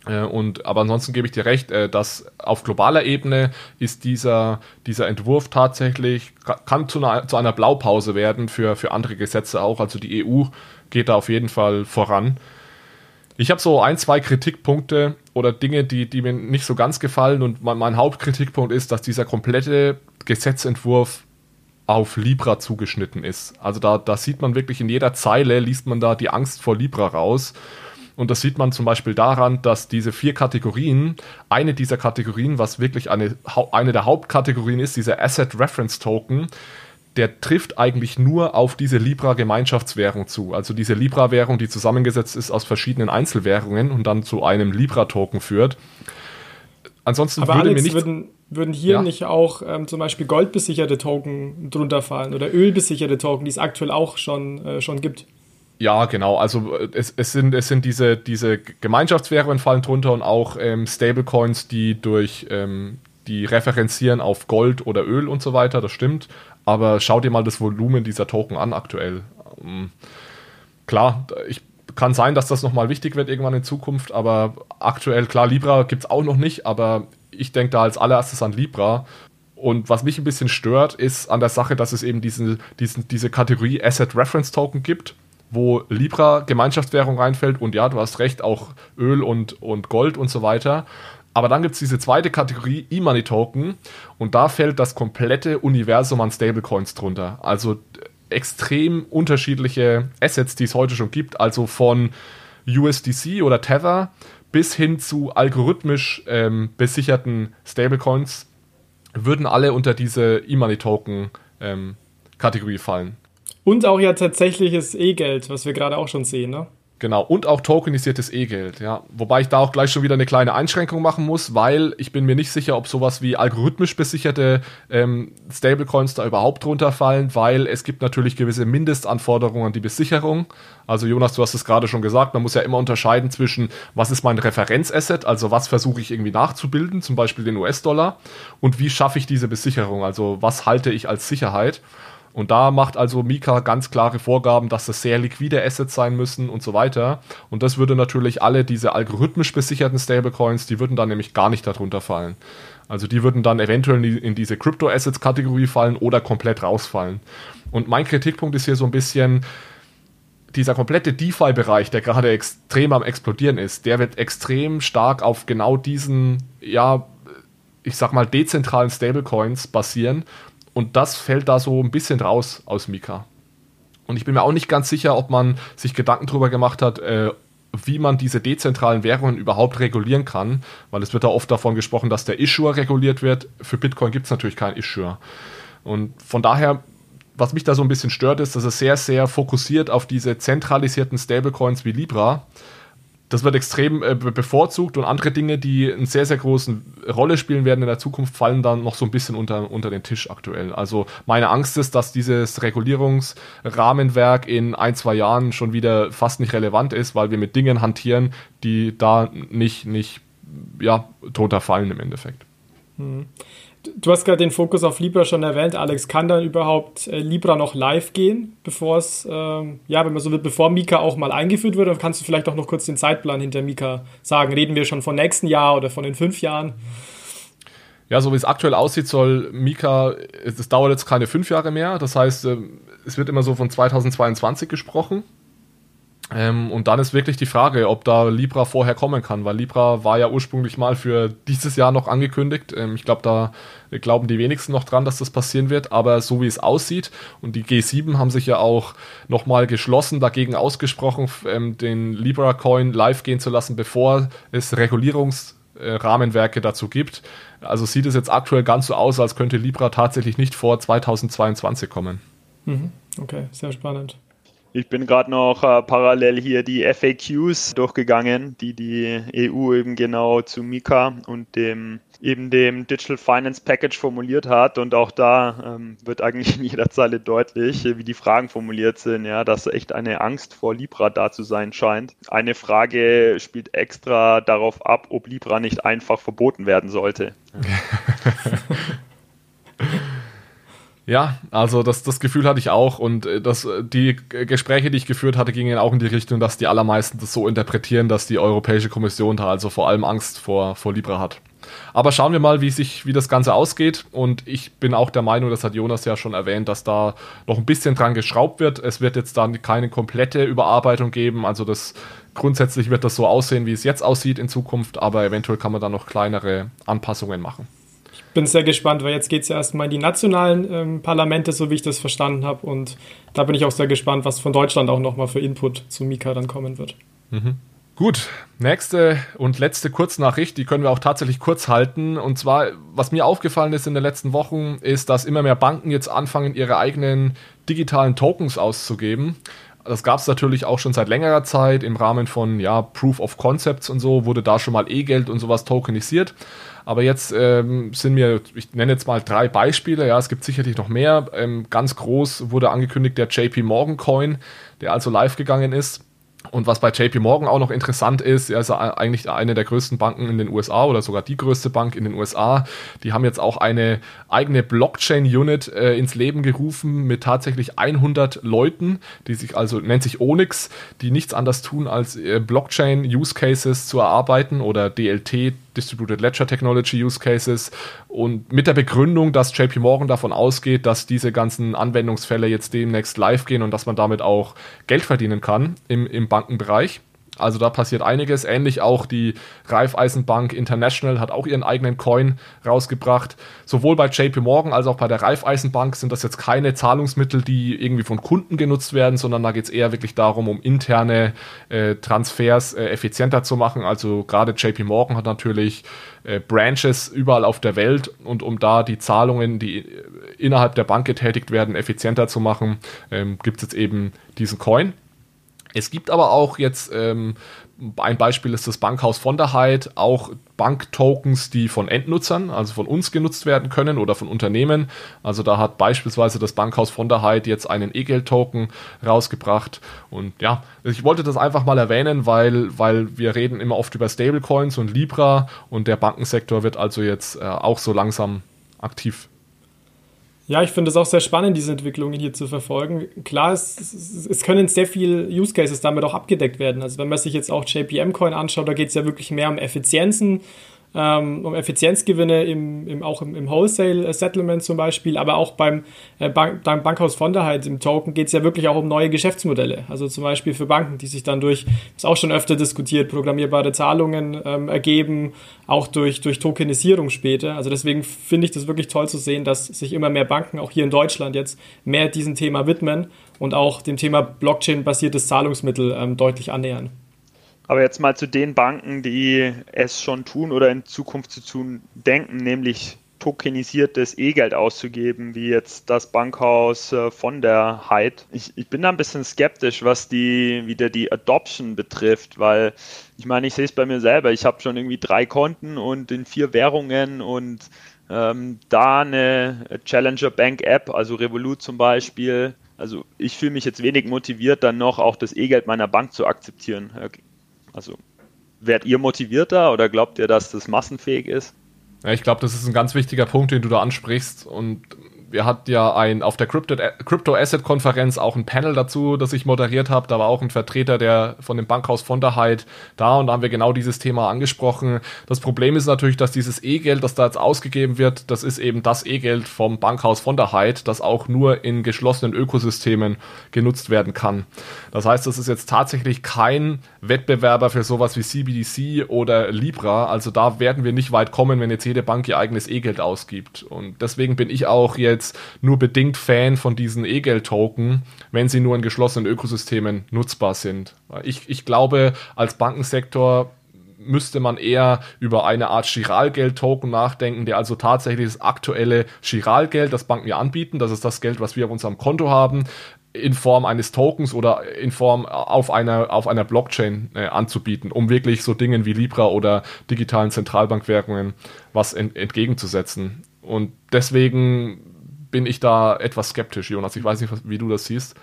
Äh, und, aber ansonsten gebe ich dir recht, äh, dass auf globaler Ebene ist dieser, dieser Entwurf tatsächlich, kann zu einer, zu einer Blaupause werden für, für andere Gesetze auch. Also die EU geht da auf jeden Fall voran. Ich habe so ein, zwei Kritikpunkte oder Dinge, die, die mir nicht so ganz gefallen. Und mein, mein Hauptkritikpunkt ist, dass dieser komplette Gesetzentwurf auf Libra zugeschnitten ist. Also da, da sieht man wirklich in jeder Zeile, liest man da die Angst vor Libra raus. Und das sieht man zum Beispiel daran, dass diese vier Kategorien, eine dieser Kategorien, was wirklich eine, eine der Hauptkategorien ist, dieser Asset Reference Token, der trifft eigentlich nur auf diese Libra-Gemeinschaftswährung zu. Also diese Libra-Währung, die zusammengesetzt ist aus verschiedenen Einzelwährungen und dann zu einem Libra-Token führt. Ansonsten Aber würde Alex, mir nicht. Würden, würden hier ja. nicht auch ähm, zum Beispiel goldbesicherte Token drunter fallen oder ölbesicherte Token, die es aktuell auch schon, äh, schon gibt? Ja, genau. Also äh, es, es sind, es sind diese, diese Gemeinschaftswährungen fallen drunter und auch ähm, Stablecoins, die durch ähm, die referenzieren auf Gold oder Öl und so weiter, das stimmt. Aber schau dir mal das Volumen dieser Token an aktuell. Ähm, klar, ich kann sein, dass das nochmal wichtig wird irgendwann in Zukunft, aber aktuell, klar, Libra gibt es auch noch nicht, aber ich denke da als allererstes an Libra. Und was mich ein bisschen stört, ist an der Sache, dass es eben diese, diesen, diese Kategorie Asset Reference Token gibt, wo Libra Gemeinschaftswährung reinfällt und ja, du hast recht, auch Öl und, und Gold und so weiter. Aber dann gibt es diese zweite Kategorie E-Money Token und da fällt das komplette Universum an Stablecoins drunter. Also extrem unterschiedliche Assets, die es heute schon gibt, also von USDC oder Tether bis hin zu algorithmisch ähm, besicherten Stablecoins würden alle unter diese E-Money-Token ähm, fallen. Und auch ja tatsächliches E-Geld, was wir gerade auch schon sehen, ne? Genau, und auch tokenisiertes E-Geld, ja. Wobei ich da auch gleich schon wieder eine kleine Einschränkung machen muss, weil ich bin mir nicht sicher, ob sowas wie algorithmisch besicherte ähm, Stablecoins da überhaupt drunter fallen, weil es gibt natürlich gewisse Mindestanforderungen an die Besicherung. Also Jonas, du hast es gerade schon gesagt, man muss ja immer unterscheiden zwischen, was ist mein Referenzasset, also was versuche ich irgendwie nachzubilden, zum Beispiel den US-Dollar, und wie schaffe ich diese Besicherung, also was halte ich als Sicherheit. Und da macht also Mika ganz klare Vorgaben, dass das sehr liquide Assets sein müssen und so weiter. Und das würde natürlich alle diese algorithmisch besicherten Stablecoins, die würden dann nämlich gar nicht darunter fallen. Also die würden dann eventuell in diese Crypto-Assets-Kategorie fallen oder komplett rausfallen. Und mein Kritikpunkt ist hier so ein bisschen, dieser komplette DeFi-Bereich, der gerade extrem am explodieren ist, der wird extrem stark auf genau diesen, ja, ich sag mal, dezentralen Stablecoins basieren und das fällt da so ein bisschen raus aus Mika. Und ich bin mir auch nicht ganz sicher, ob man sich Gedanken darüber gemacht hat, äh, wie man diese dezentralen Währungen überhaupt regulieren kann, weil es wird da oft davon gesprochen, dass der Issuer reguliert wird. Für Bitcoin gibt es natürlich keinen Issuer. Und von daher, was mich da so ein bisschen stört, ist, dass es sehr, sehr fokussiert auf diese zentralisierten Stablecoins wie Libra das wird extrem äh, bevorzugt und andere Dinge, die eine sehr, sehr große Rolle spielen werden in der Zukunft, fallen dann noch so ein bisschen unter, unter den Tisch aktuell. Also meine Angst ist, dass dieses Regulierungsrahmenwerk in ein, zwei Jahren schon wieder fast nicht relevant ist, weil wir mit Dingen hantieren, die da nicht, nicht ja, drunter fallen im Endeffekt. Hm. Du hast gerade den Fokus auf Libra schon erwähnt, Alex. Kann dann überhaupt äh, Libra noch live gehen, bevor es, ähm, ja, wenn man so will, bevor Mika auch mal eingeführt wird? Oder kannst du vielleicht auch noch kurz den Zeitplan hinter Mika sagen? Reden wir schon von nächsten Jahr oder von den fünf Jahren? Ja, so wie es aktuell aussieht, soll Mika, es dauert jetzt keine fünf Jahre mehr. Das heißt, äh, es wird immer so von 2022 gesprochen. Ähm, und dann ist wirklich die Frage, ob da Libra vorher kommen kann, weil Libra war ja ursprünglich mal für dieses Jahr noch angekündigt. Ähm, ich glaube, da glauben die wenigsten noch dran, dass das passieren wird, aber so wie es aussieht und die G7 haben sich ja auch nochmal geschlossen dagegen ausgesprochen, ähm, den Libra Coin live gehen zu lassen, bevor es Regulierungsrahmenwerke dazu gibt. Also sieht es jetzt aktuell ganz so aus, als könnte Libra tatsächlich nicht vor 2022 kommen. Mhm. Okay, sehr spannend. Ich bin gerade noch äh, parallel hier die FAQs durchgegangen, die die EU eben genau zu Mika und dem eben dem Digital Finance Package formuliert hat. Und auch da ähm, wird eigentlich in jeder Zeile deutlich, wie die Fragen formuliert sind, ja, dass echt eine Angst vor Libra da zu sein scheint. Eine Frage spielt extra darauf ab, ob Libra nicht einfach verboten werden sollte. Ja, also das, das Gefühl hatte ich auch und äh, das, die Gespräche, die ich geführt hatte, gingen auch in die Richtung, dass die allermeisten das so interpretieren, dass die Europäische Kommission da also vor allem Angst vor, vor Libra hat. Aber schauen wir mal, wie sich, wie das Ganze ausgeht. Und ich bin auch der Meinung, das hat Jonas ja schon erwähnt, dass da noch ein bisschen dran geschraubt wird. Es wird jetzt dann keine komplette Überarbeitung geben. Also das grundsätzlich wird das so aussehen, wie es jetzt aussieht in Zukunft, aber eventuell kann man da noch kleinere Anpassungen machen bin sehr gespannt, weil jetzt geht es ja erstmal in die nationalen ähm, Parlamente, so wie ich das verstanden habe. Und da bin ich auch sehr gespannt, was von Deutschland auch nochmal für Input zu Mika dann kommen wird. Mhm. Gut, nächste und letzte Kurznachricht, die können wir auch tatsächlich kurz halten. Und zwar, was mir aufgefallen ist in den letzten Wochen, ist, dass immer mehr Banken jetzt anfangen, ihre eigenen digitalen Tokens auszugeben. Das gab es natürlich auch schon seit längerer Zeit im Rahmen von ja, Proof of Concepts und so, wurde da schon mal E-Geld und sowas tokenisiert. Aber jetzt ähm, sind mir, ich nenne jetzt mal drei Beispiele, ja, es gibt sicherlich noch mehr. Ähm, ganz groß wurde angekündigt der JP Morgan Coin, der also live gegangen ist. Und was bei JP Morgan auch noch interessant ist, er ist eigentlich eine der größten Banken in den USA oder sogar die größte Bank in den USA. Die haben jetzt auch eine eigene Blockchain-Unit äh, ins Leben gerufen mit tatsächlich 100 Leuten, die sich also, nennt sich Onyx, die nichts anderes tun, als äh, Blockchain-Use-Cases zu erarbeiten oder DLT, Distributed Ledger Technology Use Cases und mit der Begründung, dass JP Morgan davon ausgeht, dass diese ganzen Anwendungsfälle jetzt demnächst live gehen und dass man damit auch Geld verdienen kann im, im Bankenbereich. Also da passiert einiges. Ähnlich auch die Raiffeisenbank International hat auch ihren eigenen Coin rausgebracht. Sowohl bei JP Morgan als auch bei der Raiffeisenbank sind das jetzt keine Zahlungsmittel, die irgendwie von Kunden genutzt werden, sondern da geht es eher wirklich darum, um interne äh, Transfers äh, effizienter zu machen. Also gerade JP Morgan hat natürlich äh, Branches überall auf der Welt und um da die Zahlungen, die äh, innerhalb der Bank getätigt werden, effizienter zu machen, ähm, gibt es jetzt eben diesen Coin. Es gibt aber auch jetzt ähm, ein Beispiel ist das Bankhaus von der Heid, auch Banktokens, die von Endnutzern, also von uns genutzt werden können oder von Unternehmen. Also da hat beispielsweise das Bankhaus von der Heid jetzt einen E-Geld-Token rausgebracht. Und ja, ich wollte das einfach mal erwähnen, weil, weil wir reden immer oft über Stablecoins und Libra und der Bankensektor wird also jetzt äh, auch so langsam aktiv. Ja, ich finde es auch sehr spannend, diese Entwicklungen hier zu verfolgen. Klar, es, es, es, können sehr viele Use Cases damit auch abgedeckt werden. Also wenn man sich jetzt auch JPM Coin anschaut, da geht es ja wirklich mehr um Effizienzen, ähm, um Effizienzgewinne im, im, auch im, im Wholesale-Settlement zum Beispiel, aber auch beim, äh, Bank, beim Bankhaus von der halt im Token geht es ja wirklich auch um neue Geschäftsmodelle. Also zum Beispiel für Banken, die sich dann durch, ist auch schon öfter diskutiert, programmierbare Zahlungen ähm, ergeben, auch durch, durch Tokenisierung später. Also deswegen finde ich das wirklich toll zu sehen, dass sich immer mehr Banken, auch hier in Deutschland jetzt, mehr diesem Thema widmen und auch dem Thema Blockchain-basiertes Zahlungsmittel ähm, deutlich annähern. Aber jetzt mal zu den Banken, die es schon tun oder in Zukunft zu tun denken, nämlich tokenisiertes E-Geld auszugeben, wie jetzt das Bankhaus äh, von der Hyde. Ich, ich, bin da ein bisschen skeptisch, was die wieder die Adoption betrifft, weil ich meine, ich sehe es bei mir selber. Ich habe schon irgendwie drei Konten und in vier Währungen und ähm, da eine Challenger Bank App, also Revolut zum Beispiel. Also ich fühle mich jetzt wenig motiviert, dann noch auch das E-Geld meiner Bank zu akzeptieren. Also werdet ihr motivierter oder glaubt ihr, dass das massenfähig ist? Ja, ich glaube, das ist ein ganz wichtiger Punkt, den du da ansprichst. Und wir hatten ja ein, auf der Crypto Asset Konferenz auch ein Panel dazu, das ich moderiert habe. Da war auch ein Vertreter der von dem Bankhaus von der Heid da und da haben wir genau dieses Thema angesprochen. Das Problem ist natürlich, dass dieses E-Geld, das da jetzt ausgegeben wird, das ist eben das E-Geld vom Bankhaus von der Heid, das auch nur in geschlossenen Ökosystemen genutzt werden kann. Das heißt, das ist jetzt tatsächlich kein Wettbewerber für sowas wie CBDC oder Libra. Also da werden wir nicht weit kommen, wenn jetzt jede Bank ihr eigenes E-Geld ausgibt. Und deswegen bin ich auch jetzt jetzt nur bedingt Fan von diesen E-Geld-Token, wenn sie nur in geschlossenen Ökosystemen nutzbar sind. Ich, ich glaube, als Bankensektor müsste man eher über eine Art Chiralgeld-Token nachdenken, der also tatsächlich das aktuelle Chiralgeld, das Banken ja anbieten, das ist das Geld, was wir auf unserem Konto haben, in Form eines Tokens oder in Form auf einer, auf einer Blockchain äh, anzubieten, um wirklich so Dingen wie Libra oder digitalen Zentralbankwährungen was ent entgegenzusetzen. Und deswegen bin ich da etwas skeptisch, Jonas. Ich weiß nicht, wie du das siehst.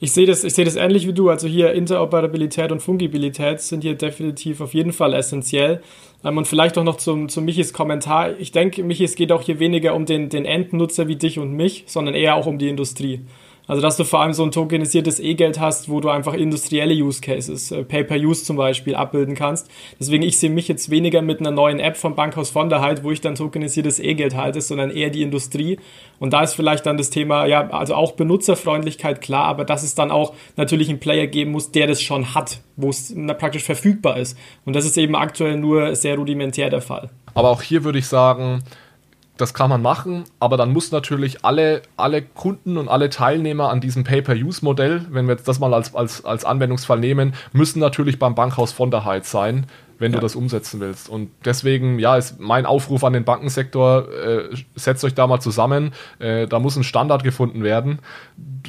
Ich sehe das, ich das ähnlich wie du. Also hier Interoperabilität und Fungibilität sind hier definitiv auf jeden Fall essentiell. Ähm, und vielleicht auch noch zum, zum Michis Kommentar. Ich denke, Michi, es geht auch hier weniger um den, den Endnutzer wie dich und mich, sondern eher auch um die Industrie. Also, dass du vor allem so ein tokenisiertes E-Geld hast, wo du einfach industrielle Use Cases, äh, Pay-per-Use zum Beispiel, abbilden kannst. Deswegen, ich sehe mich jetzt weniger mit einer neuen App vom Bankhaus von der halt, wo ich dann tokenisiertes E-Geld halte, sondern eher die Industrie. Und da ist vielleicht dann das Thema, ja, also auch Benutzerfreundlichkeit klar, aber dass es dann auch natürlich einen Player geben muss, der das schon hat, wo es praktisch verfügbar ist. Und das ist eben aktuell nur sehr rudimentär der Fall. Aber auch hier würde ich sagen, das kann man machen, aber dann muss natürlich alle, alle Kunden und alle Teilnehmer an diesem Pay-per-Use-Modell, wenn wir jetzt das mal als, als, als Anwendungsfall nehmen, müssen natürlich beim Bankhaus von der Heid sein, wenn ja. du das umsetzen willst. Und deswegen, ja, ist mein Aufruf an den Bankensektor, äh, setzt euch da mal zusammen. Äh, da muss ein Standard gefunden werden,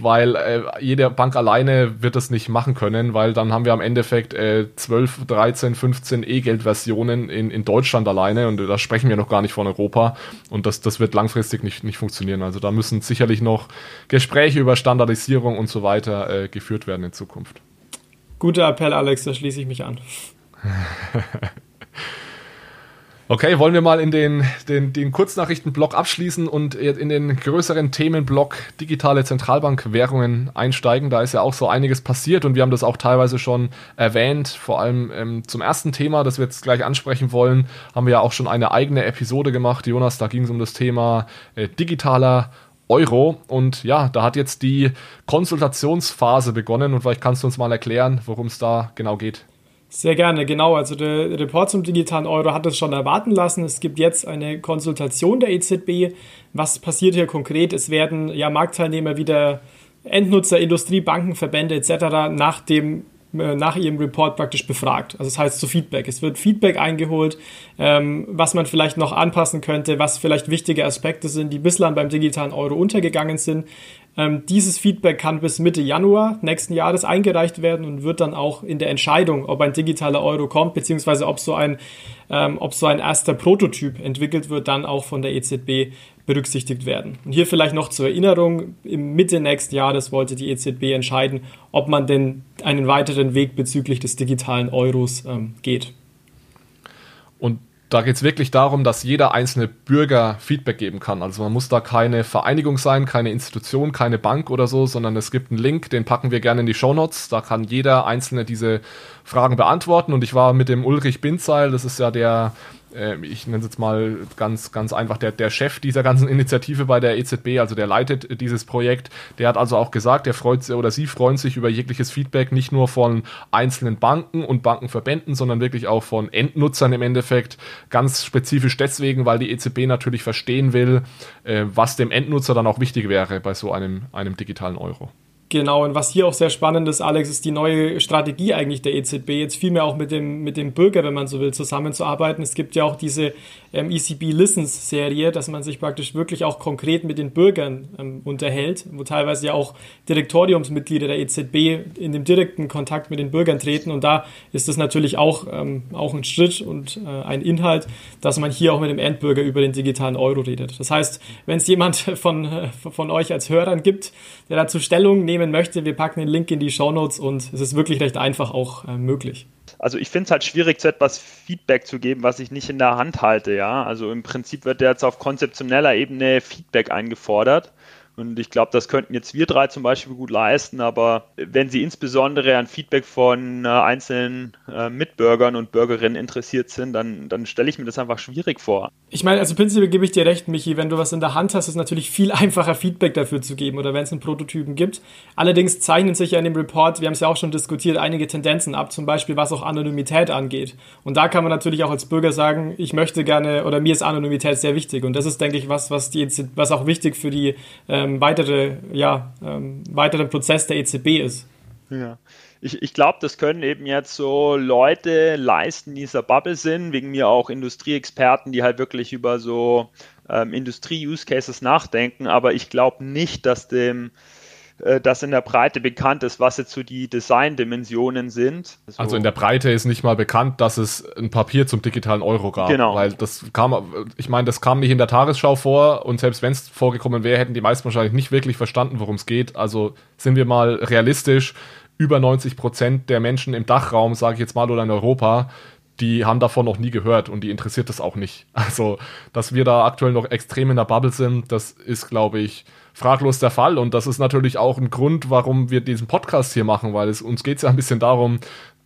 weil äh, jede Bank alleine wird das nicht machen können, weil dann haben wir am Endeffekt äh, 12, 13, 15 E-Geld-Versionen in, in Deutschland alleine und da sprechen wir noch gar nicht von Europa und das, das wird langfristig nicht, nicht funktionieren. Also da müssen sicherlich noch Gespräche über Standardisierung und so weiter äh, geführt werden in Zukunft. Guter Appell, Alex, da schließe ich mich an. Okay, wollen wir mal in den, den, den Kurznachrichtenblock abschließen und in den größeren Themenblock digitale Zentralbankwährungen einsteigen. Da ist ja auch so einiges passiert und wir haben das auch teilweise schon erwähnt. Vor allem ähm, zum ersten Thema, das wir jetzt gleich ansprechen wollen, haben wir ja auch schon eine eigene Episode gemacht. Jonas, da ging es um das Thema äh, digitaler Euro. Und ja, da hat jetzt die Konsultationsphase begonnen und vielleicht kannst du uns mal erklären, worum es da genau geht. Sehr gerne, genau. Also der Report zum digitalen Euro hat es schon erwarten lassen. Es gibt jetzt eine Konsultation der EZB. Was passiert hier konkret? Es werden ja Marktteilnehmer wie der Endnutzer, Industrie, Banken, Verbände etc. nach dem äh, nach ihrem Report praktisch befragt. Also das heißt zu Feedback. Es wird Feedback eingeholt, ähm, was man vielleicht noch anpassen könnte, was vielleicht wichtige Aspekte sind, die bislang beim digitalen Euro untergegangen sind. Ähm, dieses Feedback kann bis Mitte Januar nächsten Jahres eingereicht werden und wird dann auch in der Entscheidung, ob ein digitaler Euro kommt, beziehungsweise ob so ein, ähm, ob so ein erster Prototyp entwickelt wird, dann auch von der EZB berücksichtigt werden. Und hier vielleicht noch zur Erinnerung, im Mitte nächsten Jahres wollte die EZB entscheiden, ob man denn einen weiteren Weg bezüglich des digitalen Euros ähm, geht. Und da geht es wirklich darum, dass jeder einzelne Bürger Feedback geben kann. Also man muss da keine Vereinigung sein, keine Institution, keine Bank oder so, sondern es gibt einen Link, den packen wir gerne in die Show Notes. Da kann jeder einzelne diese Fragen beantworten. Und ich war mit dem Ulrich Binzeil, das ist ja der äh, ich nenne es jetzt mal ganz, ganz einfach, der, der Chef dieser ganzen Initiative bei der EZB, also der leitet dieses Projekt, der hat also auch gesagt, der freut sich oder sie freuen sich über jegliches Feedback, nicht nur von einzelnen Banken und Bankenverbänden, sondern wirklich auch von Endnutzern im Endeffekt. Ganz spezifisch deswegen, weil die EZB natürlich verstehen will, äh, was dem Endnutzer dann auch wichtig wäre bei so einem, einem digitalen Euro. Genau, und was hier auch sehr spannend ist, Alex, ist die neue Strategie eigentlich der EZB, jetzt vielmehr auch mit dem, mit dem Bürger, wenn man so will, zusammenzuarbeiten. Es gibt ja auch diese ähm, ECB Listens Serie, dass man sich praktisch wirklich auch konkret mit den Bürgern ähm, unterhält, wo teilweise ja auch Direktoriumsmitglieder der EZB in dem direkten Kontakt mit den Bürgern treten. Und da ist das natürlich auch, ähm, auch ein Schritt und äh, ein Inhalt, dass man hier auch mit dem Endbürger über den digitalen Euro redet. Das heißt, wenn es jemand von, äh, von euch als Hörern gibt, der dazu Stellung nimmt, nehmen möchte, wir packen den Link in die Show Notes und es ist wirklich recht einfach auch äh, möglich. Also ich finde es halt schwierig, zu etwas Feedback zu geben, was ich nicht in der Hand halte, ja. Also im Prinzip wird jetzt auf konzeptioneller Ebene Feedback eingefordert. Und ich glaube, das könnten jetzt wir drei zum Beispiel gut leisten, aber wenn Sie insbesondere an Feedback von äh, einzelnen äh, Mitbürgern und Bürgerinnen interessiert sind, dann, dann stelle ich mir das einfach schwierig vor. Ich meine, also prinzipiell gebe ich dir recht, Michi, wenn du was in der Hand hast, ist natürlich viel einfacher, Feedback dafür zu geben oder wenn es einen Prototypen gibt. Allerdings zeichnen sich ja in dem Report, wir haben es ja auch schon diskutiert, einige Tendenzen ab, zum Beispiel was auch Anonymität angeht. Und da kann man natürlich auch als Bürger sagen, ich möchte gerne oder mir ist Anonymität sehr wichtig. Und das ist, denke ich, was, was, die, was auch wichtig für die äh, ähm, weitere, ja, ähm, weiteren Prozess der EZB ist. Ja. Ich, ich glaube, das können eben jetzt so Leute leisten, die in dieser Bubble sind, wegen mir auch Industrieexperten, die halt wirklich über so ähm, Industrie-Use-Cases nachdenken, aber ich glaube nicht, dass dem äh, das in der Breite bekannt ist, was jetzt so die Design-Dimensionen sind. So. Also in der Breite ist nicht mal bekannt, dass es ein Papier zum digitalen Euro gab. Genau. Weil das kam, ich meine, das kam nicht in der Tagesschau vor und selbst wenn es vorgekommen wäre, hätten die meisten wahrscheinlich nicht wirklich verstanden, worum es geht. Also sind wir mal realistisch, über 90 Prozent der Menschen im Dachraum, sage ich jetzt mal, oder in Europa, die haben davon noch nie gehört und die interessiert das auch nicht. Also, dass wir da aktuell noch extrem in der Bubble sind, das ist, glaube ich, fraglos der Fall. Und das ist natürlich auch ein Grund, warum wir diesen Podcast hier machen, weil es uns geht ja ein bisschen darum,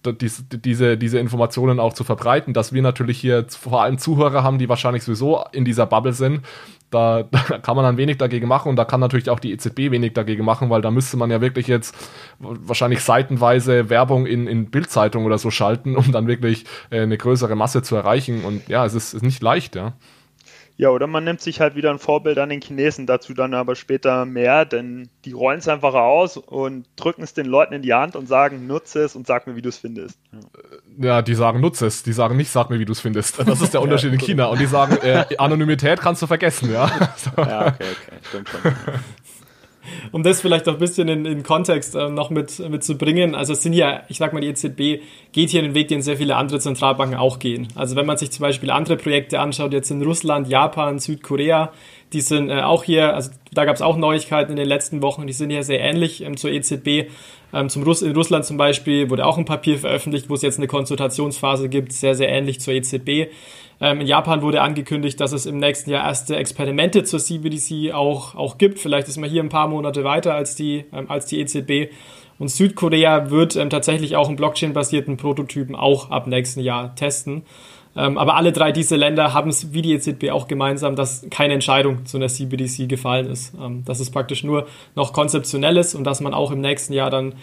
diese, diese Informationen auch zu verbreiten, dass wir natürlich hier vor allem Zuhörer haben, die wahrscheinlich sowieso in dieser Bubble sind. Da, da, kann man dann wenig dagegen machen und da kann natürlich auch die EZB wenig dagegen machen, weil da müsste man ja wirklich jetzt wahrscheinlich seitenweise Werbung in, in Bildzeitung oder so schalten, um dann wirklich äh, eine größere Masse zu erreichen. Und ja, es ist, ist nicht leicht, ja. Ja, oder man nimmt sich halt wieder ein Vorbild an den Chinesen, dazu dann aber später mehr, denn die rollen es einfach aus und drücken es den Leuten in die Hand und sagen, nutze es und sag mir, wie du es findest. Ja. die sagen, nutze es, die sagen nicht, sag mir, wie du es findest. Das ist der Unterschied ja, in China. Und die sagen, äh, Anonymität kannst du vergessen, ja. So. Ja, okay, okay, stimmt schon um das vielleicht auch ein bisschen in, in Kontext äh, noch mit, mit zu bringen. Also es sind ja, ich sag mal, die EZB geht hier den Weg, den sehr viele andere Zentralbanken auch gehen. Also wenn man sich zum Beispiel andere Projekte anschaut, jetzt in Russland, Japan, Südkorea, die sind äh, auch hier, also da gab es auch Neuigkeiten in den letzten Wochen, die sind ja sehr ähnlich ähm, zur EZB. Ähm, zum Russ in Russland zum Beispiel wurde auch ein Papier veröffentlicht, wo es jetzt eine Konsultationsphase gibt, sehr, sehr ähnlich zur EZB. Ähm, in Japan wurde angekündigt, dass es im nächsten Jahr erste Experimente zur CBDC auch, auch gibt. Vielleicht ist man hier ein paar Monate weiter als die, ähm, als die EZB. Und Südkorea wird ähm, tatsächlich auch einen Blockchain-basierten Prototypen auch ab nächsten Jahr testen. Ähm, aber alle drei diese Länder haben es wie die EZB auch gemeinsam, dass keine Entscheidung zu einer CBDC gefallen ist. Ähm, dass es praktisch nur noch konzeptionell ist und dass man auch im nächsten Jahr dann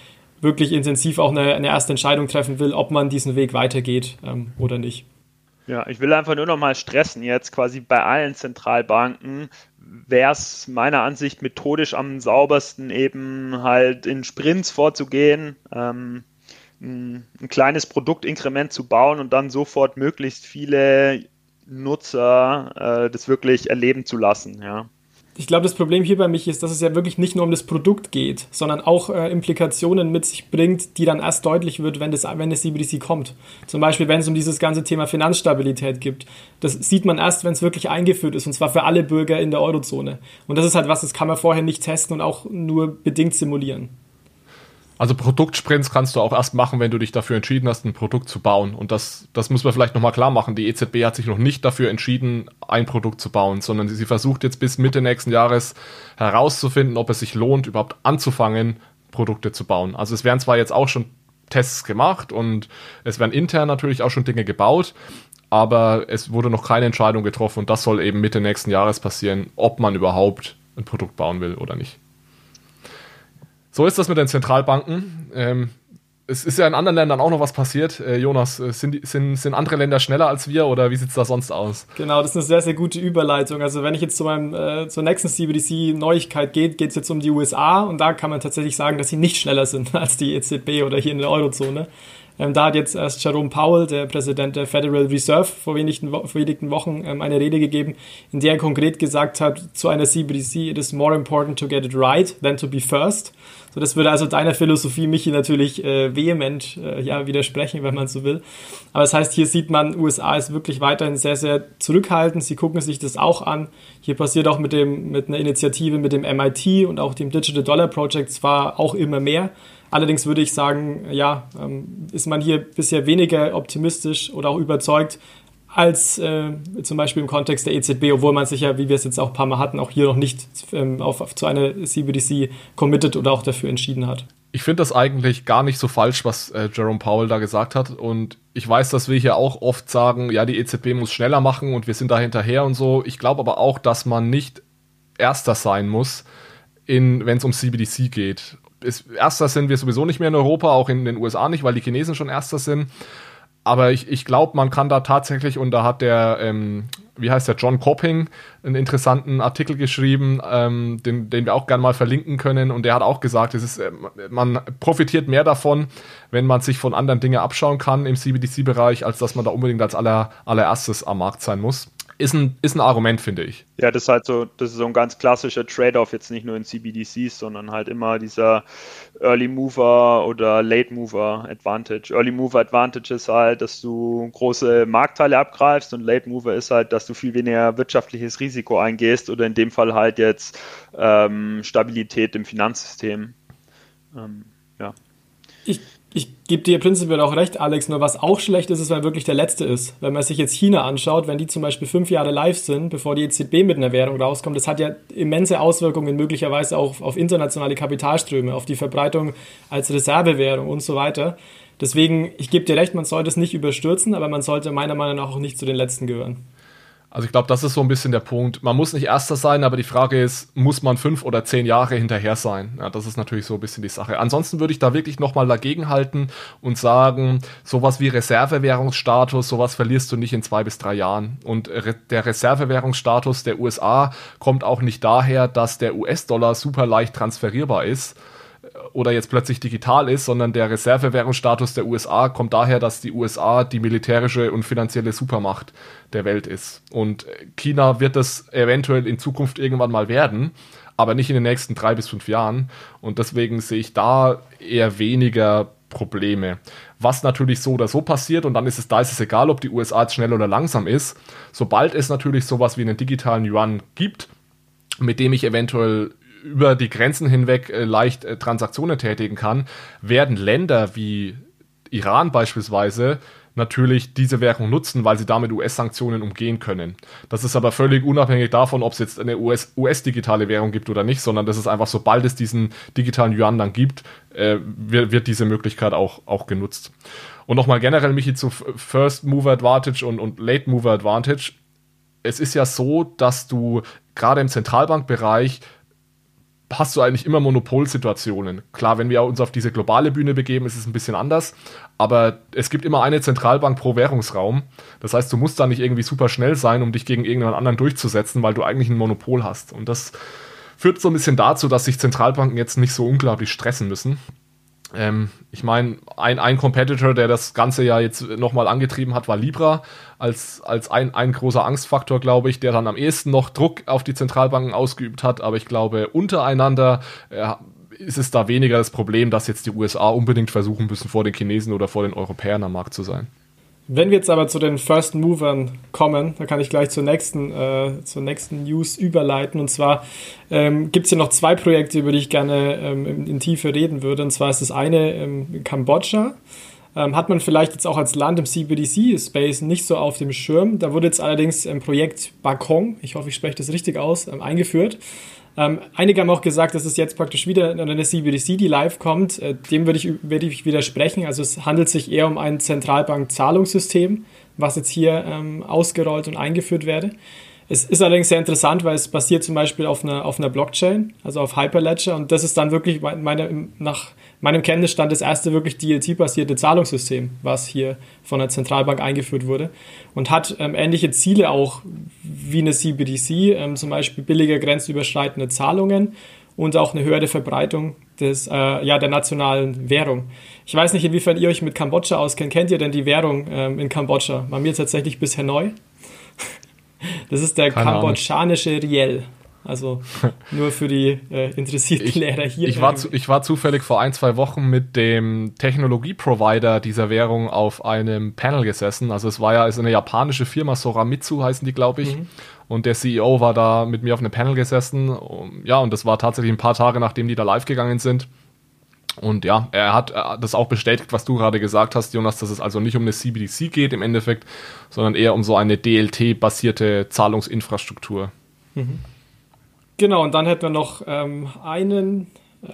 wirklich intensiv auch eine, eine erste Entscheidung treffen will, ob man diesen Weg weitergeht ähm, oder nicht. Ja, ich will einfach nur noch mal stressen jetzt quasi bei allen Zentralbanken wäre es meiner Ansicht methodisch am saubersten eben halt in Sprints vorzugehen, ähm, ein, ein, kleines Produktinkrement zu bauen und dann sofort möglichst viele Nutzer äh, das wirklich erleben zu lassen, ja. Ich glaube, das Problem hier bei mich ist, dass es ja wirklich nicht nur um das Produkt geht, sondern auch äh, Implikationen mit sich bringt, die dann erst deutlich wird, wenn das, wenn das CBDC kommt. Zum Beispiel, wenn es um dieses ganze Thema Finanzstabilität gibt. Das sieht man erst, wenn es wirklich eingeführt ist, und zwar für alle Bürger in der Eurozone. Und das ist halt was, das kann man vorher nicht testen und auch nur bedingt simulieren. Also Produktsprints kannst du auch erst machen, wenn du dich dafür entschieden hast, ein Produkt zu bauen. Und das, das muss man vielleicht nochmal klar machen. Die EZB hat sich noch nicht dafür entschieden, ein Produkt zu bauen, sondern sie versucht jetzt bis Mitte nächsten Jahres herauszufinden, ob es sich lohnt, überhaupt anzufangen, Produkte zu bauen. Also es werden zwar jetzt auch schon Tests gemacht und es werden intern natürlich auch schon Dinge gebaut, aber es wurde noch keine Entscheidung getroffen und das soll eben Mitte nächsten Jahres passieren, ob man überhaupt ein Produkt bauen will oder nicht. So ist das mit den Zentralbanken. Ähm, es ist ja in anderen Ländern auch noch was passiert. Äh, Jonas, äh, sind, sind, sind andere Länder schneller als wir oder wie sieht es da sonst aus? Genau, das ist eine sehr, sehr gute Überleitung. Also wenn ich jetzt zu meinem, äh, zur nächsten CBDC-Neuigkeit geht, geht es jetzt um die USA und da kann man tatsächlich sagen, dass sie nicht schneller sind als die EZB oder hier in der Eurozone. Ähm, da hat jetzt erst Jerome Powell, der Präsident der Federal Reserve, vor wenigen, vor wenigen Wochen ähm, eine Rede gegeben, in der er konkret gesagt hat zu einer CBDC, it is more important to get it right than to be first. So, das würde also deiner Philosophie, Michi, natürlich äh, vehement äh, ja, widersprechen, wenn man so will. Aber das heißt, hier sieht man, USA ist wirklich weiterhin sehr, sehr zurückhaltend. Sie gucken sich das auch an. Hier passiert auch mit, dem, mit einer Initiative mit dem MIT und auch dem Digital Dollar Project zwar auch immer mehr. Allerdings würde ich sagen, ja, ähm, ist man hier bisher weniger optimistisch oder auch überzeugt als äh, zum Beispiel im Kontext der EZB, obwohl man sich ja, wie wir es jetzt auch ein paar Mal hatten, auch hier noch nicht ähm, auf, auf, zu einer CBDC committed oder auch dafür entschieden hat. Ich finde das eigentlich gar nicht so falsch, was äh, Jerome Powell da gesagt hat. Und ich weiß, dass wir hier auch oft sagen, ja, die EZB muss schneller machen und wir sind da hinterher und so. Ich glaube aber auch, dass man nicht Erster sein muss, wenn es um CBDC geht ist, Erster sind wir sowieso nicht mehr in Europa, auch in den USA nicht, weil die Chinesen schon Erster sind. Aber ich, ich glaube, man kann da tatsächlich, und da hat der, ähm, wie heißt der, John Copping, einen interessanten Artikel geschrieben, ähm, den, den wir auch gerne mal verlinken können. Und der hat auch gesagt, es ist, äh, man profitiert mehr davon, wenn man sich von anderen Dingen abschauen kann im CBDC-Bereich, als dass man da unbedingt als aller, allererstes am Markt sein muss ist ein, ist ein Argument, finde ich. Ja, das ist halt so, das ist so ein ganz klassischer Trade-off, jetzt nicht nur in CBDCs, sondern halt immer dieser Early Mover oder Late Mover Advantage. Early Mover Advantage ist halt, dass du große Marktteile abgreifst und Late Mover ist halt, dass du viel weniger wirtschaftliches Risiko eingehst oder in dem Fall halt jetzt ähm, Stabilität im Finanzsystem. Ähm, ja. Ich ich gebe dir prinzipiell auch recht, Alex, nur was auch schlecht ist, ist, wenn wirklich der Letzte ist. Wenn man sich jetzt China anschaut, wenn die zum Beispiel fünf Jahre live sind, bevor die EZB mit einer Währung rauskommt, das hat ja immense Auswirkungen möglicherweise auch auf internationale Kapitalströme, auf die Verbreitung als Reservewährung und so weiter. Deswegen, ich gebe dir recht, man sollte es nicht überstürzen, aber man sollte meiner Meinung nach auch nicht zu den Letzten gehören. Also ich glaube, das ist so ein bisschen der Punkt. Man muss nicht Erster sein, aber die Frage ist, muss man fünf oder zehn Jahre hinterher sein? Ja, das ist natürlich so ein bisschen die Sache. Ansonsten würde ich da wirklich nochmal dagegen halten und sagen, sowas wie Reservewährungsstatus, sowas verlierst du nicht in zwei bis drei Jahren. Und der Reservewährungsstatus der USA kommt auch nicht daher, dass der US-Dollar super leicht transferierbar ist oder jetzt plötzlich digital ist, sondern der Reservewährungsstatus der USA kommt daher, dass die USA die militärische und finanzielle Supermacht der Welt ist. Und China wird das eventuell in Zukunft irgendwann mal werden, aber nicht in den nächsten drei bis fünf Jahren. Und deswegen sehe ich da eher weniger Probleme. Was natürlich so oder so passiert, und dann ist es, da ist es egal, ob die USA jetzt schnell oder langsam ist. Sobald es natürlich sowas wie einen digitalen Yuan gibt, mit dem ich eventuell über die Grenzen hinweg äh, leicht äh, Transaktionen tätigen kann, werden Länder wie Iran beispielsweise natürlich diese Währung nutzen, weil sie damit US-Sanktionen umgehen können. Das ist aber völlig unabhängig davon, ob es jetzt eine US-digitale US Währung gibt oder nicht, sondern das ist einfach, sobald es diesen digitalen Yuan dann gibt, äh, wird, wird, diese Möglichkeit auch, auch genutzt. Und nochmal generell, Michi, zu First Mover Advantage und, und Late Mover Advantage. Es ist ja so, dass du gerade im Zentralbankbereich hast du eigentlich immer Monopolsituationen. Klar, wenn wir uns auf diese globale Bühne begeben, ist es ein bisschen anders, aber es gibt immer eine Zentralbank pro Währungsraum. Das heißt, du musst da nicht irgendwie super schnell sein, um dich gegen irgendjemand anderen durchzusetzen, weil du eigentlich ein Monopol hast. Und das führt so ein bisschen dazu, dass sich Zentralbanken jetzt nicht so unglaublich stressen müssen. Ähm, ich meine, ein, ein Competitor, der das Ganze ja jetzt nochmal angetrieben hat, war Libra, als, als ein, ein großer Angstfaktor, glaube ich, der dann am ehesten noch Druck auf die Zentralbanken ausgeübt hat. Aber ich glaube, untereinander äh, ist es da weniger das Problem, dass jetzt die USA unbedingt versuchen müssen, vor den Chinesen oder vor den Europäern am Markt zu sein. Wenn wir jetzt aber zu den First Movern kommen, da kann ich gleich zur nächsten, äh, zur nächsten News überleiten. Und zwar ähm, gibt es hier noch zwei Projekte, über die ich gerne ähm, in, Tiefe reden würde. Und zwar ist das eine ähm, Kambodscha. Ähm, hat man vielleicht jetzt auch als Land im CBDC-Space nicht so auf dem Schirm. Da wurde jetzt allerdings ein Projekt Bakong, ich hoffe, ich spreche das richtig aus, ähm, eingeführt. Ähm, einige haben auch gesagt, dass es jetzt praktisch wieder eine CBDC, die live kommt. Äh, dem würde ich, würde ich widersprechen. Also es handelt sich eher um ein Zentralbank-Zahlungssystem, was jetzt hier ähm, ausgerollt und eingeführt werde. Es ist allerdings sehr interessant, weil es basiert zum Beispiel auf einer, auf einer Blockchain, also auf Hyperledger. Und das ist dann wirklich meine, nach meinem Kenntnisstand das erste wirklich DLT-basierte Zahlungssystem, was hier von der Zentralbank eingeführt wurde. Und hat ähm, ähnliche Ziele auch wie eine CBDC, ähm, zum Beispiel billiger grenzüberschreitende Zahlungen und auch eine höhere Verbreitung des, äh, ja, der nationalen Währung. Ich weiß nicht, inwiefern ihr euch mit Kambodscha auskennt. Kennt ihr denn die Währung ähm, in Kambodscha? War mir tatsächlich bisher neu. Das ist der Keine kambodschanische Riel. Also nur für die äh, interessierten ich, Lehrer hier. Ich war, zu, ich war zufällig vor ein, zwei Wochen mit dem Technologieprovider dieser Währung auf einem Panel gesessen. Also es war ja ist eine japanische Firma, Soramitsu heißen die, glaube ich. Mhm. Und der CEO war da mit mir auf einem Panel gesessen. Ja, und das war tatsächlich ein paar Tage, nachdem die da live gegangen sind. Und ja, er hat das auch bestätigt, was du gerade gesagt hast, Jonas, dass es also nicht um eine CBDC geht im Endeffekt, sondern eher um so eine DLT-basierte Zahlungsinfrastruktur. Mhm. Genau, und dann hätten wir noch ähm, einen,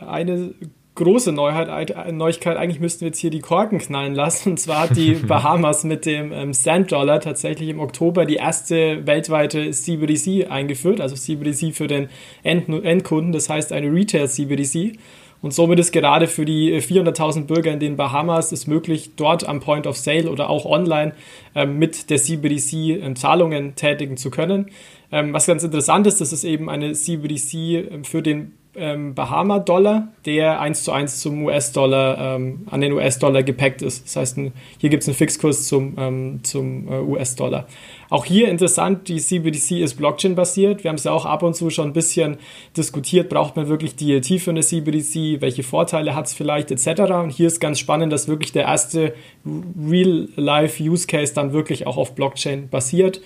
eine große Neuheit, Neuigkeit. Eigentlich müssten wir jetzt hier die Korken knallen lassen. Und zwar hat die Bahamas mit dem ähm, Cent Dollar tatsächlich im Oktober die erste weltweite CBDC eingeführt, also CBDC für den End Endkunden, das heißt eine Retail CBDC. Und somit ist gerade für die 400.000 äh, Bürger in den Bahamas es möglich, dort am Point of Sale oder auch online ähm, mit der CBDC ähm, Zahlungen tätigen zu können. Ähm, was ganz interessant ist, das ist eben eine CBDC ähm, für den ähm, Bahama-Dollar, der eins zu eins zum US-Dollar, ähm, an den US-Dollar gepackt ist. Das heißt, ein, hier gibt es einen Fixkurs zum, ähm, zum äh, US-Dollar. Auch hier interessant, die CBDC ist Blockchain-basiert. Wir haben es ja auch ab und zu schon ein bisschen diskutiert, braucht man wirklich DLT für eine CBDC, welche Vorteile hat es vielleicht etc. Und hier ist ganz spannend, dass wirklich der erste Real-Life-Use-Case dann wirklich auch auf Blockchain basiert.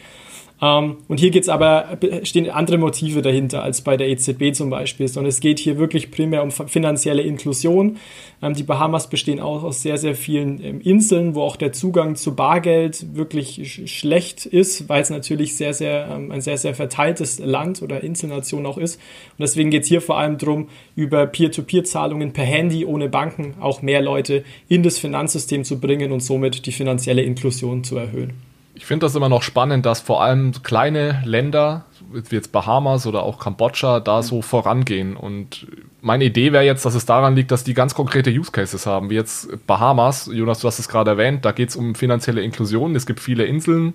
Ähm, und hier geht's aber, stehen andere Motive dahinter als bei der EZB zum Beispiel, sondern es geht hier wirklich primär um finanzielle Inklusion. Ähm, die Bahamas bestehen auch aus sehr, sehr vielen ähm, Inseln, wo auch der Zugang zu Bargeld wirklich sch schlecht ist, weil es natürlich sehr, sehr, ein sehr, sehr verteiltes Land oder Inselnation auch ist. Und deswegen geht's hier vor allem darum, über Peer-to-Peer-Zahlungen per Handy ohne Banken auch mehr Leute in das Finanzsystem zu bringen und somit die finanzielle Inklusion zu erhöhen. Ich finde das immer noch spannend, dass vor allem kleine Länder, wie jetzt Bahamas oder auch Kambodscha, da so vorangehen. Und meine Idee wäre jetzt, dass es daran liegt, dass die ganz konkrete Use Cases haben, wie jetzt Bahamas. Jonas, du hast es gerade erwähnt, da geht es um finanzielle Inklusion. Es gibt viele Inseln,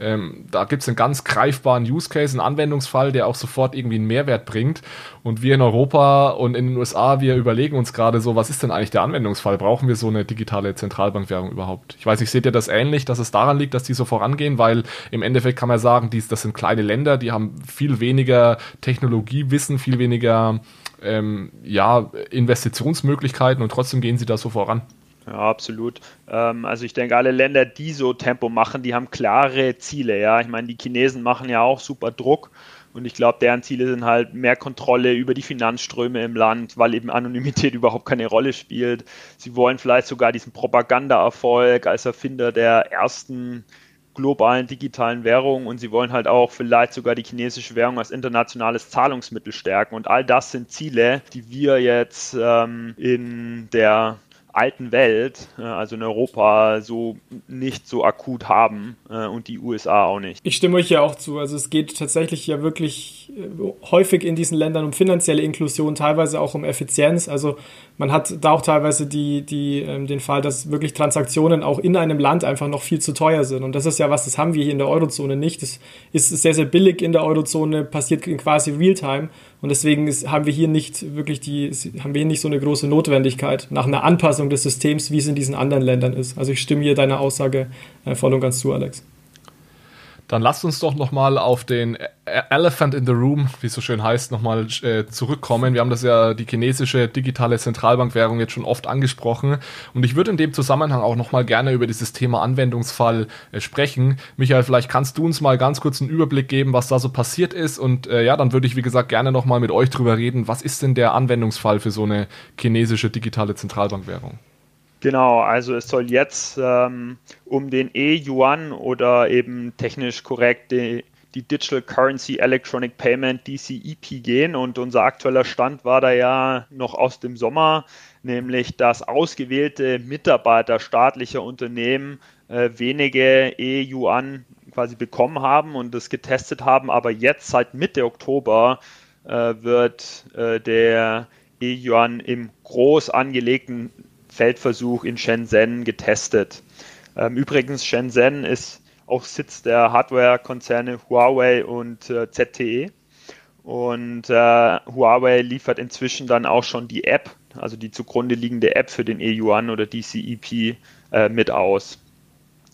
ähm, da gibt es einen ganz greifbaren Use Case, einen Anwendungsfall, der auch sofort irgendwie einen Mehrwert bringt. Und wir in Europa und in den USA, wir überlegen uns gerade so, was ist denn eigentlich der Anwendungsfall? Brauchen wir so eine digitale Zentralbankwährung überhaupt? Ich weiß nicht, seht ihr das ähnlich, dass es daran liegt, dass die so vorangehen? Weil im Endeffekt kann man sagen, dies, das sind kleine Länder, die haben viel weniger Technologiewissen, viel weniger ähm, ja, Investitionsmöglichkeiten und trotzdem gehen sie da so voran. Ja, absolut. Ähm, also ich denke, alle Länder, die so Tempo machen, die haben klare Ziele. Ja, ich meine, die Chinesen machen ja auch super Druck. Und ich glaube, deren Ziele sind halt mehr Kontrolle über die Finanzströme im Land, weil eben Anonymität überhaupt keine Rolle spielt. Sie wollen vielleicht sogar diesen Propagandaerfolg als Erfinder der ersten globalen digitalen Währung und sie wollen halt auch vielleicht sogar die chinesische Währung als internationales Zahlungsmittel stärken. Und all das sind Ziele, die wir jetzt ähm, in der alten Welt, äh, also in Europa, so nicht so akut haben äh, und die USA auch nicht. Ich stimme euch ja auch zu. Also es geht tatsächlich ja wirklich äh, häufig in diesen Ländern um finanzielle Inklusion, teilweise auch um Effizienz. Also man hat da auch teilweise die, die, ähm, den Fall, dass wirklich Transaktionen auch in einem Land einfach noch viel zu teuer sind. Und das ist ja was, das haben wir hier in der Eurozone nicht. Das ist sehr, sehr billig in der Eurozone, passiert quasi Realtime. Und deswegen ist, haben wir hier nicht wirklich die, haben wir hier nicht so eine große Notwendigkeit nach einer Anpassung des Systems, wie es in diesen anderen Ländern ist. Also ich stimme hier deiner Aussage äh, voll und ganz zu, Alex. Dann lasst uns doch nochmal auf den e-, Elephant in the Room, wie es so schön heißt, nochmal äh, zurückkommen. Wir haben das ja, die chinesische digitale Zentralbankwährung jetzt schon oft angesprochen. Und ich würde in dem Zusammenhang auch nochmal gerne über dieses Thema Anwendungsfall äh, sprechen. Michael, vielleicht kannst du uns mal ganz kurz einen Überblick geben, was da so passiert ist. Und äh, ja, dann würde ich, wie gesagt, gerne nochmal mit euch drüber reden. Was ist denn der Anwendungsfall für so eine chinesische digitale Zentralbankwährung? Genau, also es soll jetzt ähm, um den E-Yuan oder eben technisch korrekt die, die, Digital Currency Electronic Payment DCEP gehen. Und unser aktueller Stand war da ja noch aus dem Sommer, nämlich dass ausgewählte Mitarbeiter staatlicher Unternehmen äh, wenige E-Yuan quasi bekommen haben und das getestet haben, aber jetzt seit Mitte Oktober äh, wird äh, der E-Yuan im groß angelegten Feldversuch in Shenzhen getestet. Ähm, übrigens, Shenzhen ist auch Sitz der Hardware-Konzerne Huawei und äh, ZTE. Und äh, Huawei liefert inzwischen dann auch schon die App, also die zugrunde liegende App für den E-Yuan oder DCEP äh, mit aus.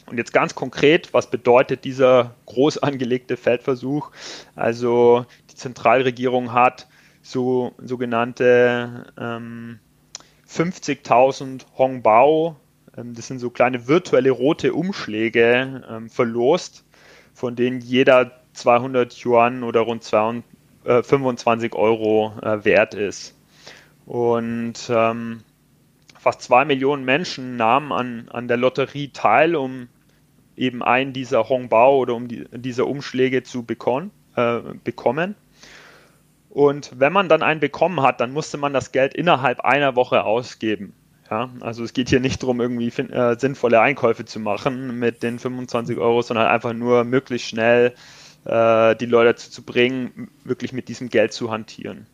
Und jetzt ganz konkret, was bedeutet dieser groß angelegte Feldversuch? Also die Zentralregierung hat so sogenannte ähm, 50.000 Hongbao, ähm, das sind so kleine virtuelle rote Umschläge, ähm, verlost, von denen jeder 200 Yuan oder rund 25 äh, Euro äh, wert ist. Und ähm, fast zwei Millionen Menschen nahmen an, an der Lotterie teil, um eben einen dieser Hongbao oder um die, diese Umschläge zu bekommen. Äh, bekommen. Und wenn man dann einen bekommen hat, dann musste man das Geld innerhalb einer Woche ausgeben. Ja, also es geht hier nicht darum, irgendwie äh, sinnvolle Einkäufe zu machen mit den 25 Euro, sondern einfach nur möglichst schnell äh, die Leute dazu zu bringen, wirklich mit diesem Geld zu hantieren.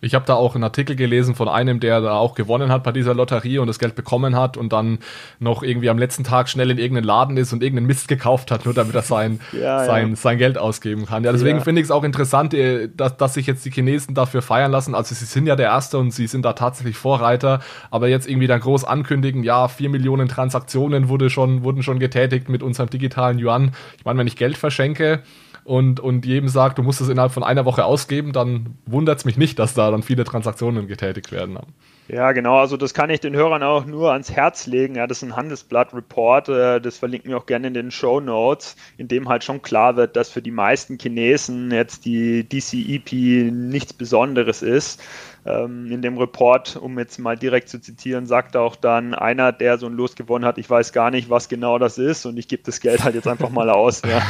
Ich habe da auch einen Artikel gelesen von einem, der da auch gewonnen hat bei dieser Lotterie und das Geld bekommen hat und dann noch irgendwie am letzten Tag schnell in irgendeinen Laden ist und irgendeinen Mist gekauft hat, nur damit er sein, ja, sein, ja. sein Geld ausgeben kann. Ja, deswegen ja. finde ich es auch interessant, äh, dass, dass sich jetzt die Chinesen dafür feiern lassen. Also sie sind ja der Erste und sie sind da tatsächlich Vorreiter, aber jetzt irgendwie dann groß ankündigen, ja, vier Millionen Transaktionen wurde schon, wurden schon getätigt mit unserem digitalen Yuan. Ich meine, wenn ich Geld verschenke, und, und jedem sagt, du musst es innerhalb von einer Woche ausgeben, dann wundert es mich nicht, dass da dann viele Transaktionen getätigt werden. Ja, genau. Also das kann ich den Hörern auch nur ans Herz legen. Ja, das ist ein Handelsblatt-Report. Äh, das verlinken wir auch gerne in den Show Notes, in dem halt schon klar wird, dass für die meisten Chinesen jetzt die DCEP nichts Besonderes ist. Ähm, in dem Report, um jetzt mal direkt zu zitieren, sagt auch dann einer, der so ein Los gewonnen hat, ich weiß gar nicht, was genau das ist und ich gebe das Geld halt jetzt einfach mal aus. Ja.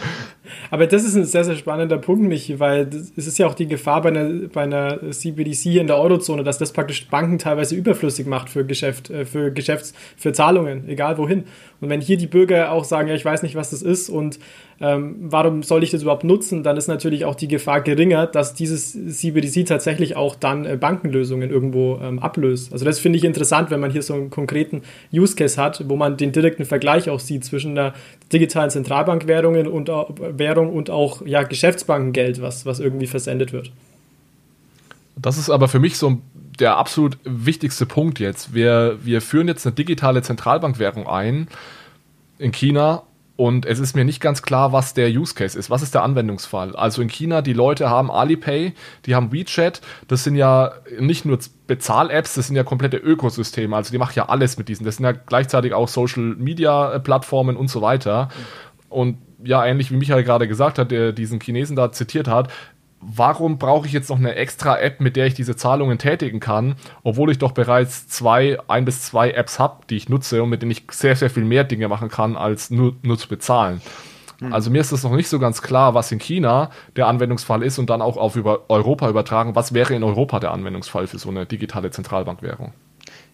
Aber das ist ein sehr, sehr spannender Punkt, Michi, weil es ist ja auch die Gefahr bei einer, bei einer CBDC in der Eurozone, dass das praktisch Banken teilweise überflüssig macht für Geschäft, äh, für Geschäfts, für Zahlungen, egal wohin. Und wenn hier die Bürger auch sagen, ja, ich weiß nicht, was das ist und ähm, warum soll ich das überhaupt nutzen, dann ist natürlich auch die Gefahr geringer, dass dieses CBDC tatsächlich auch dann äh, Bankenlösungen irgendwo ähm, ablöst. Also das finde ich interessant, wenn man hier so einen konkreten Use Case hat, wo man den direkten Vergleich auch sieht zwischen der digitalen Zentralbankwährungen und äh, Währung und auch ja, Geschäftsbankengeld, was, was irgendwie versendet wird. Das ist aber für mich so der absolut wichtigste Punkt jetzt. Wir, wir führen jetzt eine digitale Zentralbankwährung ein in China und es ist mir nicht ganz klar, was der Use Case ist. Was ist der Anwendungsfall? Also in China, die Leute haben Alipay, die haben WeChat. Das sind ja nicht nur Bezahl-Apps, das sind ja komplette Ökosysteme. Also die machen ja alles mit diesen. Das sind ja gleichzeitig auch Social-Media-Plattformen und so weiter. Und ja, ähnlich wie Michael gerade gesagt hat, der diesen Chinesen da zitiert hat, warum brauche ich jetzt noch eine extra App, mit der ich diese Zahlungen tätigen kann, obwohl ich doch bereits zwei, ein bis zwei Apps habe, die ich nutze und mit denen ich sehr, sehr viel mehr Dinge machen kann, als nur, nur zu bezahlen. Hm. Also mir ist das noch nicht so ganz klar, was in China der Anwendungsfall ist und dann auch auf über Europa übertragen. Was wäre in Europa der Anwendungsfall für so eine digitale Zentralbankwährung?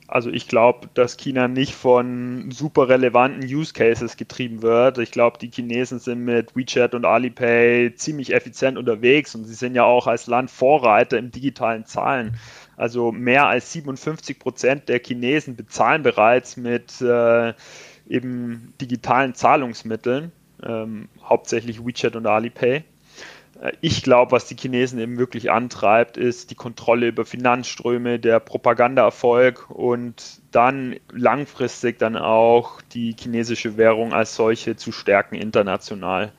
Also ich glaube, dass China nicht von super relevanten Use Cases getrieben wird. Ich glaube, die Chinesen sind mit WeChat und Alipay ziemlich effizient unterwegs und sie sind ja auch als Land Vorreiter im digitalen Zahlen. Also mehr als 57 Prozent der Chinesen bezahlen bereits mit äh, eben digitalen Zahlungsmitteln, ähm, hauptsächlich WeChat und Alipay. Äh, ich glaube, was die Chinesen eben wirklich antreibt, ist die Kontrolle über Finanzströme, der Propagandaerfolg und dann langfristig dann auch die chinesische Währung als solche zu stärken international.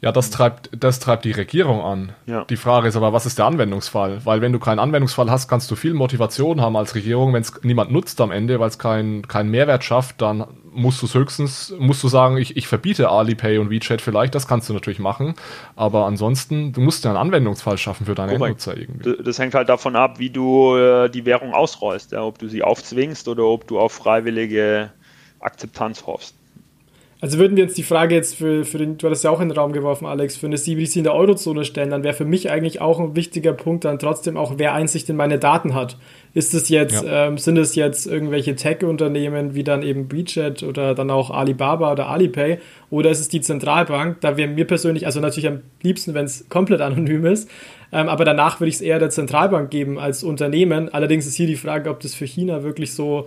Ja, das treibt, das treibt die Regierung an. Ja. Die Frage ist aber, was ist der Anwendungsfall? Weil wenn du keinen Anwendungsfall hast, kannst du viel Motivation haben als Regierung. Wenn es niemand nutzt am Ende, weil es keinen kein Mehrwert schafft, dann musst du es höchstens, musst du sagen, ich, ich verbiete Alipay und WeChat vielleicht, das kannst du natürlich machen. Aber ansonsten, du musst ja einen Anwendungsfall schaffen für deine Correct. Endnutzer irgendwie. Das hängt halt davon ab, wie du äh, die Währung ausrollst, ja, ob du sie aufzwingst oder ob du auf freiwillige Akzeptanz hoffst. Also würden wir jetzt die Frage jetzt für, für den, du hattest ja auch in den Raum geworfen, Alex, für eine CBDC in der Eurozone stellen, dann wäre für mich eigentlich auch ein wichtiger Punkt dann trotzdem auch, wer Einsicht in meine Daten hat. Ist es jetzt, ja. ähm, sind es jetzt irgendwelche Tech-Unternehmen wie dann eben WeChat oder dann auch Alibaba oder Alipay oder ist es die Zentralbank? Da wäre mir persönlich, also natürlich am liebsten, wenn es komplett anonym ist, ähm, aber danach würde ich es eher der Zentralbank geben als Unternehmen. Allerdings ist hier die Frage, ob das für China wirklich so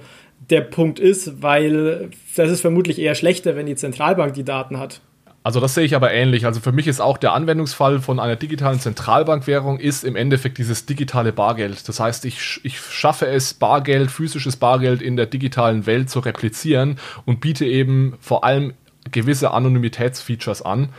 der Punkt ist, weil das ist vermutlich eher schlechter, wenn die Zentralbank die Daten hat. Also das sehe ich aber ähnlich. Also für mich ist auch der Anwendungsfall von einer digitalen Zentralbankwährung ist im Endeffekt dieses digitale Bargeld. Das heißt, ich, ich schaffe es, Bargeld, physisches Bargeld in der digitalen Welt zu replizieren und biete eben vor allem gewisse Anonymitätsfeatures an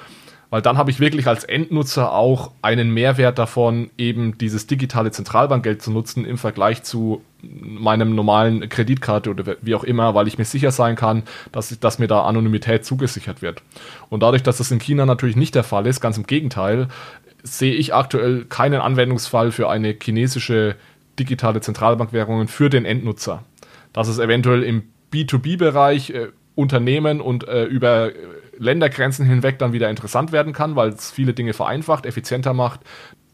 weil dann habe ich wirklich als Endnutzer auch einen Mehrwert davon, eben dieses digitale Zentralbankgeld zu nutzen im Vergleich zu meinem normalen Kreditkarte oder wie auch immer, weil ich mir sicher sein kann, dass, dass mir da Anonymität zugesichert wird. Und dadurch, dass das in China natürlich nicht der Fall ist, ganz im Gegenteil, sehe ich aktuell keinen Anwendungsfall für eine chinesische digitale Zentralbankwährung für den Endnutzer. Dass es eventuell im B2B-Bereich äh, Unternehmen und äh, über Ländergrenzen hinweg dann wieder interessant werden kann, weil es viele Dinge vereinfacht, effizienter macht,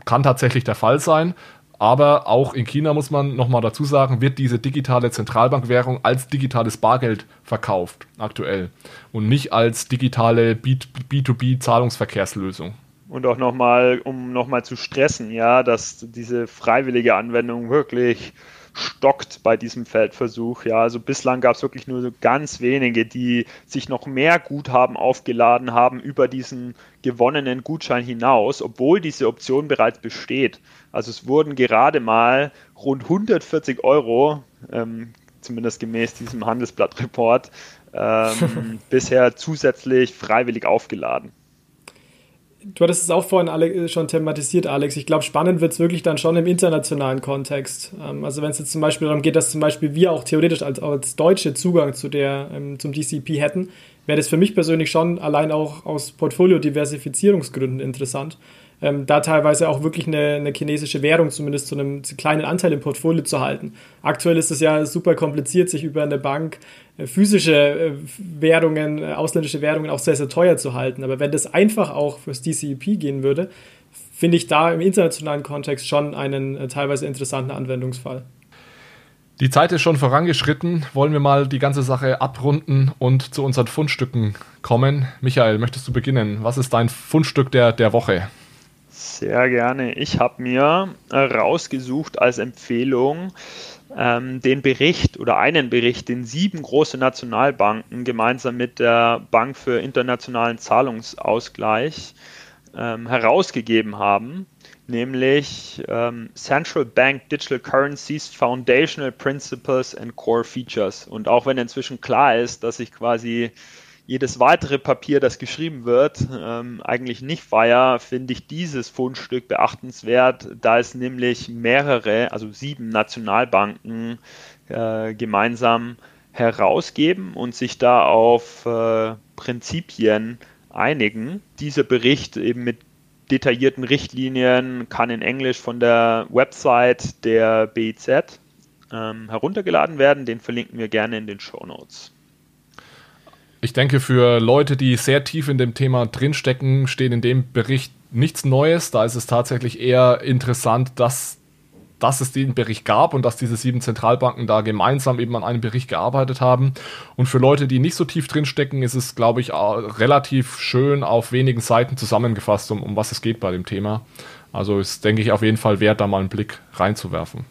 kann tatsächlich der Fall sein. Aber auch in China muss man nochmal dazu sagen, wird diese digitale Zentralbankwährung als digitales Bargeld verkauft, aktuell. Und nicht als digitale B2B-Zahlungsverkehrslösung. Und auch nochmal, um nochmal zu stressen, ja, dass diese freiwillige Anwendung wirklich stockt bei diesem Feldversuch. Ja, also bislang gab es wirklich nur so ganz wenige, die sich noch mehr Guthaben aufgeladen haben über diesen gewonnenen Gutschein hinaus, obwohl diese Option bereits besteht. Also es wurden gerade mal rund 140 Euro, ähm, zumindest gemäß diesem Handelsblatt-Report, ähm, bisher zusätzlich freiwillig aufgeladen du hattest es auch vorhin alle, schon thematisiert, Alex. Ich glaube, spannend wird es wirklich dann schon im internationalen Kontext. Ähm, also wenn es jetzt zum Beispiel darum geht, dass zum Beispiel wir auch theoretisch als, als Deutsche Zugang zu der, ähm, zum DCP hätten, wäre das für mich persönlich schon allein auch aus Portfolio-Diversifizierungsgründen interessant ähm, da teilweise auch wirklich eine, eine, chinesische Währung zumindest zu einem kleinen Anteil im Portfolio zu halten. Aktuell ist es ja super kompliziert, sich über eine Bank äh, physische äh, Währungen, äh, ausländische Währungen auch sehr, sehr teuer zu halten. Aber wenn das einfach auch fürs DCEP gehen würde, finde ich da im internationalen Kontext schon einen teilweise interessanten Anwendungsfall. Die Zeit ist schon vorangeschritten. Wollen wir mal die ganze Sache abrunden und zu unseren Fundstücken kommen? Michael, möchtest du beginnen? Was ist dein Fundstück der, der Woche? Sehr gerne. Ich habe mir rausgesucht als Empfehlung ähm, den Bericht oder einen Bericht, den sieben große Nationalbanken gemeinsam mit der Bank für internationalen Zahlungsausgleich ähm, herausgegeben haben, nämlich ähm, Central Bank Digital Currencies Foundational Principles and Core Features. Und auch wenn inzwischen klar ist, dass ich quasi jedes weitere Papier, das geschrieben wird, ähm, eigentlich nicht feier, finde ich dieses Fundstück beachtenswert, da es nämlich mehrere, also sieben Nationalbanken äh, gemeinsam herausgeben und sich da auf äh, Prinzipien einigen. Dieser Bericht eben mit detaillierten Richtlinien kann in Englisch von der Website der BIZ ähm, heruntergeladen werden. Den verlinken wir gerne in den Show Notes. Ich denke, für Leute, die sehr tief in dem Thema drinstecken, steht in dem Bericht nichts Neues. Da ist es tatsächlich eher interessant, dass, dass es den Bericht gab und dass diese sieben Zentralbanken da gemeinsam eben an einem Bericht gearbeitet haben. Und für Leute, die nicht so tief drinstecken, ist es, glaube ich, relativ schön auf wenigen Seiten zusammengefasst, um, um was es geht bei dem Thema. Also ist, denke ich, auf jeden Fall wert, da mal einen Blick reinzuwerfen.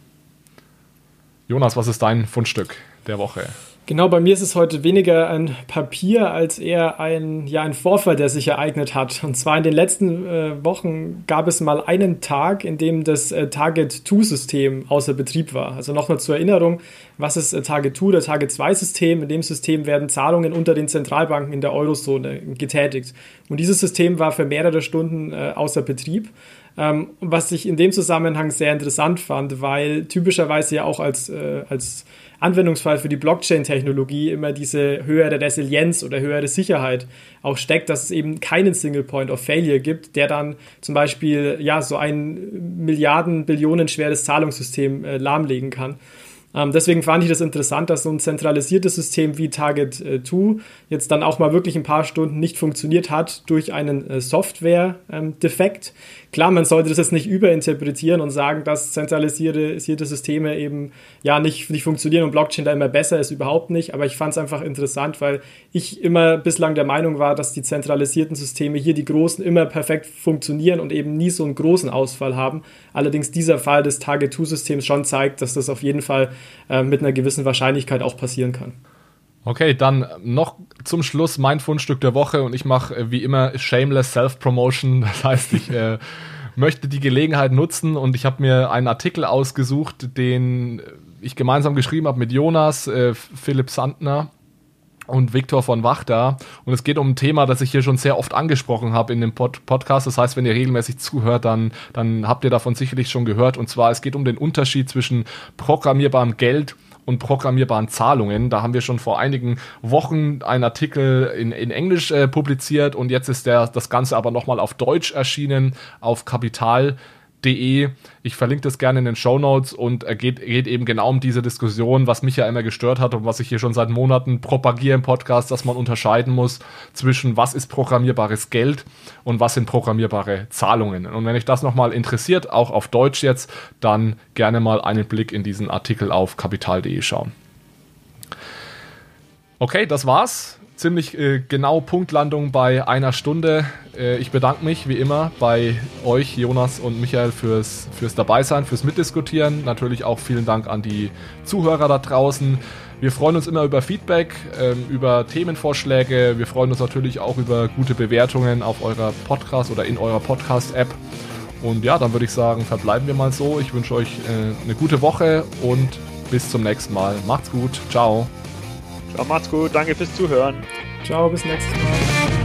Jonas, was ist dein Fundstück der Woche? Genau, bei mir ist es heute weniger ein Papier als eher ein, ja, ein Vorfall, der sich ereignet hat. Und zwar in den letzten äh, Wochen gab es mal einen Tag, in dem das äh, Target-2-System außer Betrieb war. Also nochmal zur Erinnerung, was ist äh, Target-2 oder Target-2-System? In dem System werden Zahlungen unter den Zentralbanken in der Eurozone getätigt. Und dieses System war für mehrere Stunden äh, außer Betrieb. Ähm, was ich in dem Zusammenhang sehr interessant fand, weil typischerweise ja auch als, äh, als Anwendungsfall für die Blockchain-Technologie immer diese höhere Resilienz oder höhere Sicherheit auch steckt, dass es eben keinen Single Point of Failure gibt, der dann zum Beispiel ja so ein Milliarden, Billionen schweres Zahlungssystem äh, lahmlegen kann. Ähm, deswegen fand ich das interessant, dass so ein zentralisiertes System wie Target äh, 2 jetzt dann auch mal wirklich ein paar Stunden nicht funktioniert hat durch einen äh, Software-Defekt. Klar, man sollte das jetzt nicht überinterpretieren und sagen, dass zentralisierte Systeme eben ja nicht, nicht funktionieren und Blockchain da immer besser ist, überhaupt nicht. Aber ich fand es einfach interessant, weil ich immer bislang der Meinung war, dass die zentralisierten Systeme hier, die großen, immer perfekt funktionieren und eben nie so einen großen Ausfall haben. Allerdings dieser Fall des Target-2-Systems schon zeigt, dass das auf jeden Fall äh, mit einer gewissen Wahrscheinlichkeit auch passieren kann. Okay, dann noch zum Schluss mein Fundstück der Woche und ich mache äh, wie immer shameless Self-Promotion. Das heißt, ich äh, möchte die Gelegenheit nutzen und ich habe mir einen Artikel ausgesucht, den ich gemeinsam geschrieben habe mit Jonas, äh, Philipp Sandner und Viktor von Wachter. Und es geht um ein Thema, das ich hier schon sehr oft angesprochen habe in dem Pod Podcast. Das heißt, wenn ihr regelmäßig zuhört, dann, dann habt ihr davon sicherlich schon gehört. Und zwar, es geht um den Unterschied zwischen programmierbarem Geld und programmierbaren Zahlungen. Da haben wir schon vor einigen Wochen einen Artikel in, in Englisch äh, publiziert und jetzt ist der, das Ganze aber nochmal auf Deutsch erschienen auf Kapital De. Ich verlinke das gerne in den Show Notes und er geht, geht eben genau um diese Diskussion, was mich ja immer gestört hat und was ich hier schon seit Monaten propagiere im Podcast, dass man unterscheiden muss zwischen was ist programmierbares Geld und was sind programmierbare Zahlungen. Und wenn euch das nochmal interessiert, auch auf Deutsch jetzt, dann gerne mal einen Blick in diesen Artikel auf kapital.de schauen. Okay, das war's ziemlich äh, genau Punktlandung bei einer Stunde. Äh, ich bedanke mich wie immer bei euch, Jonas und Michael, fürs, fürs Dabeisein, fürs Mitdiskutieren. Natürlich auch vielen Dank an die Zuhörer da draußen. Wir freuen uns immer über Feedback, ähm, über Themenvorschläge. Wir freuen uns natürlich auch über gute Bewertungen auf eurer Podcast oder in eurer Podcast-App. Und ja, dann würde ich sagen, verbleiben wir mal so. Ich wünsche euch äh, eine gute Woche und bis zum nächsten Mal. Macht's gut. Ciao. Ja, macht's gut. Danke fürs Zuhören. Ciao, bis nächstes Mal.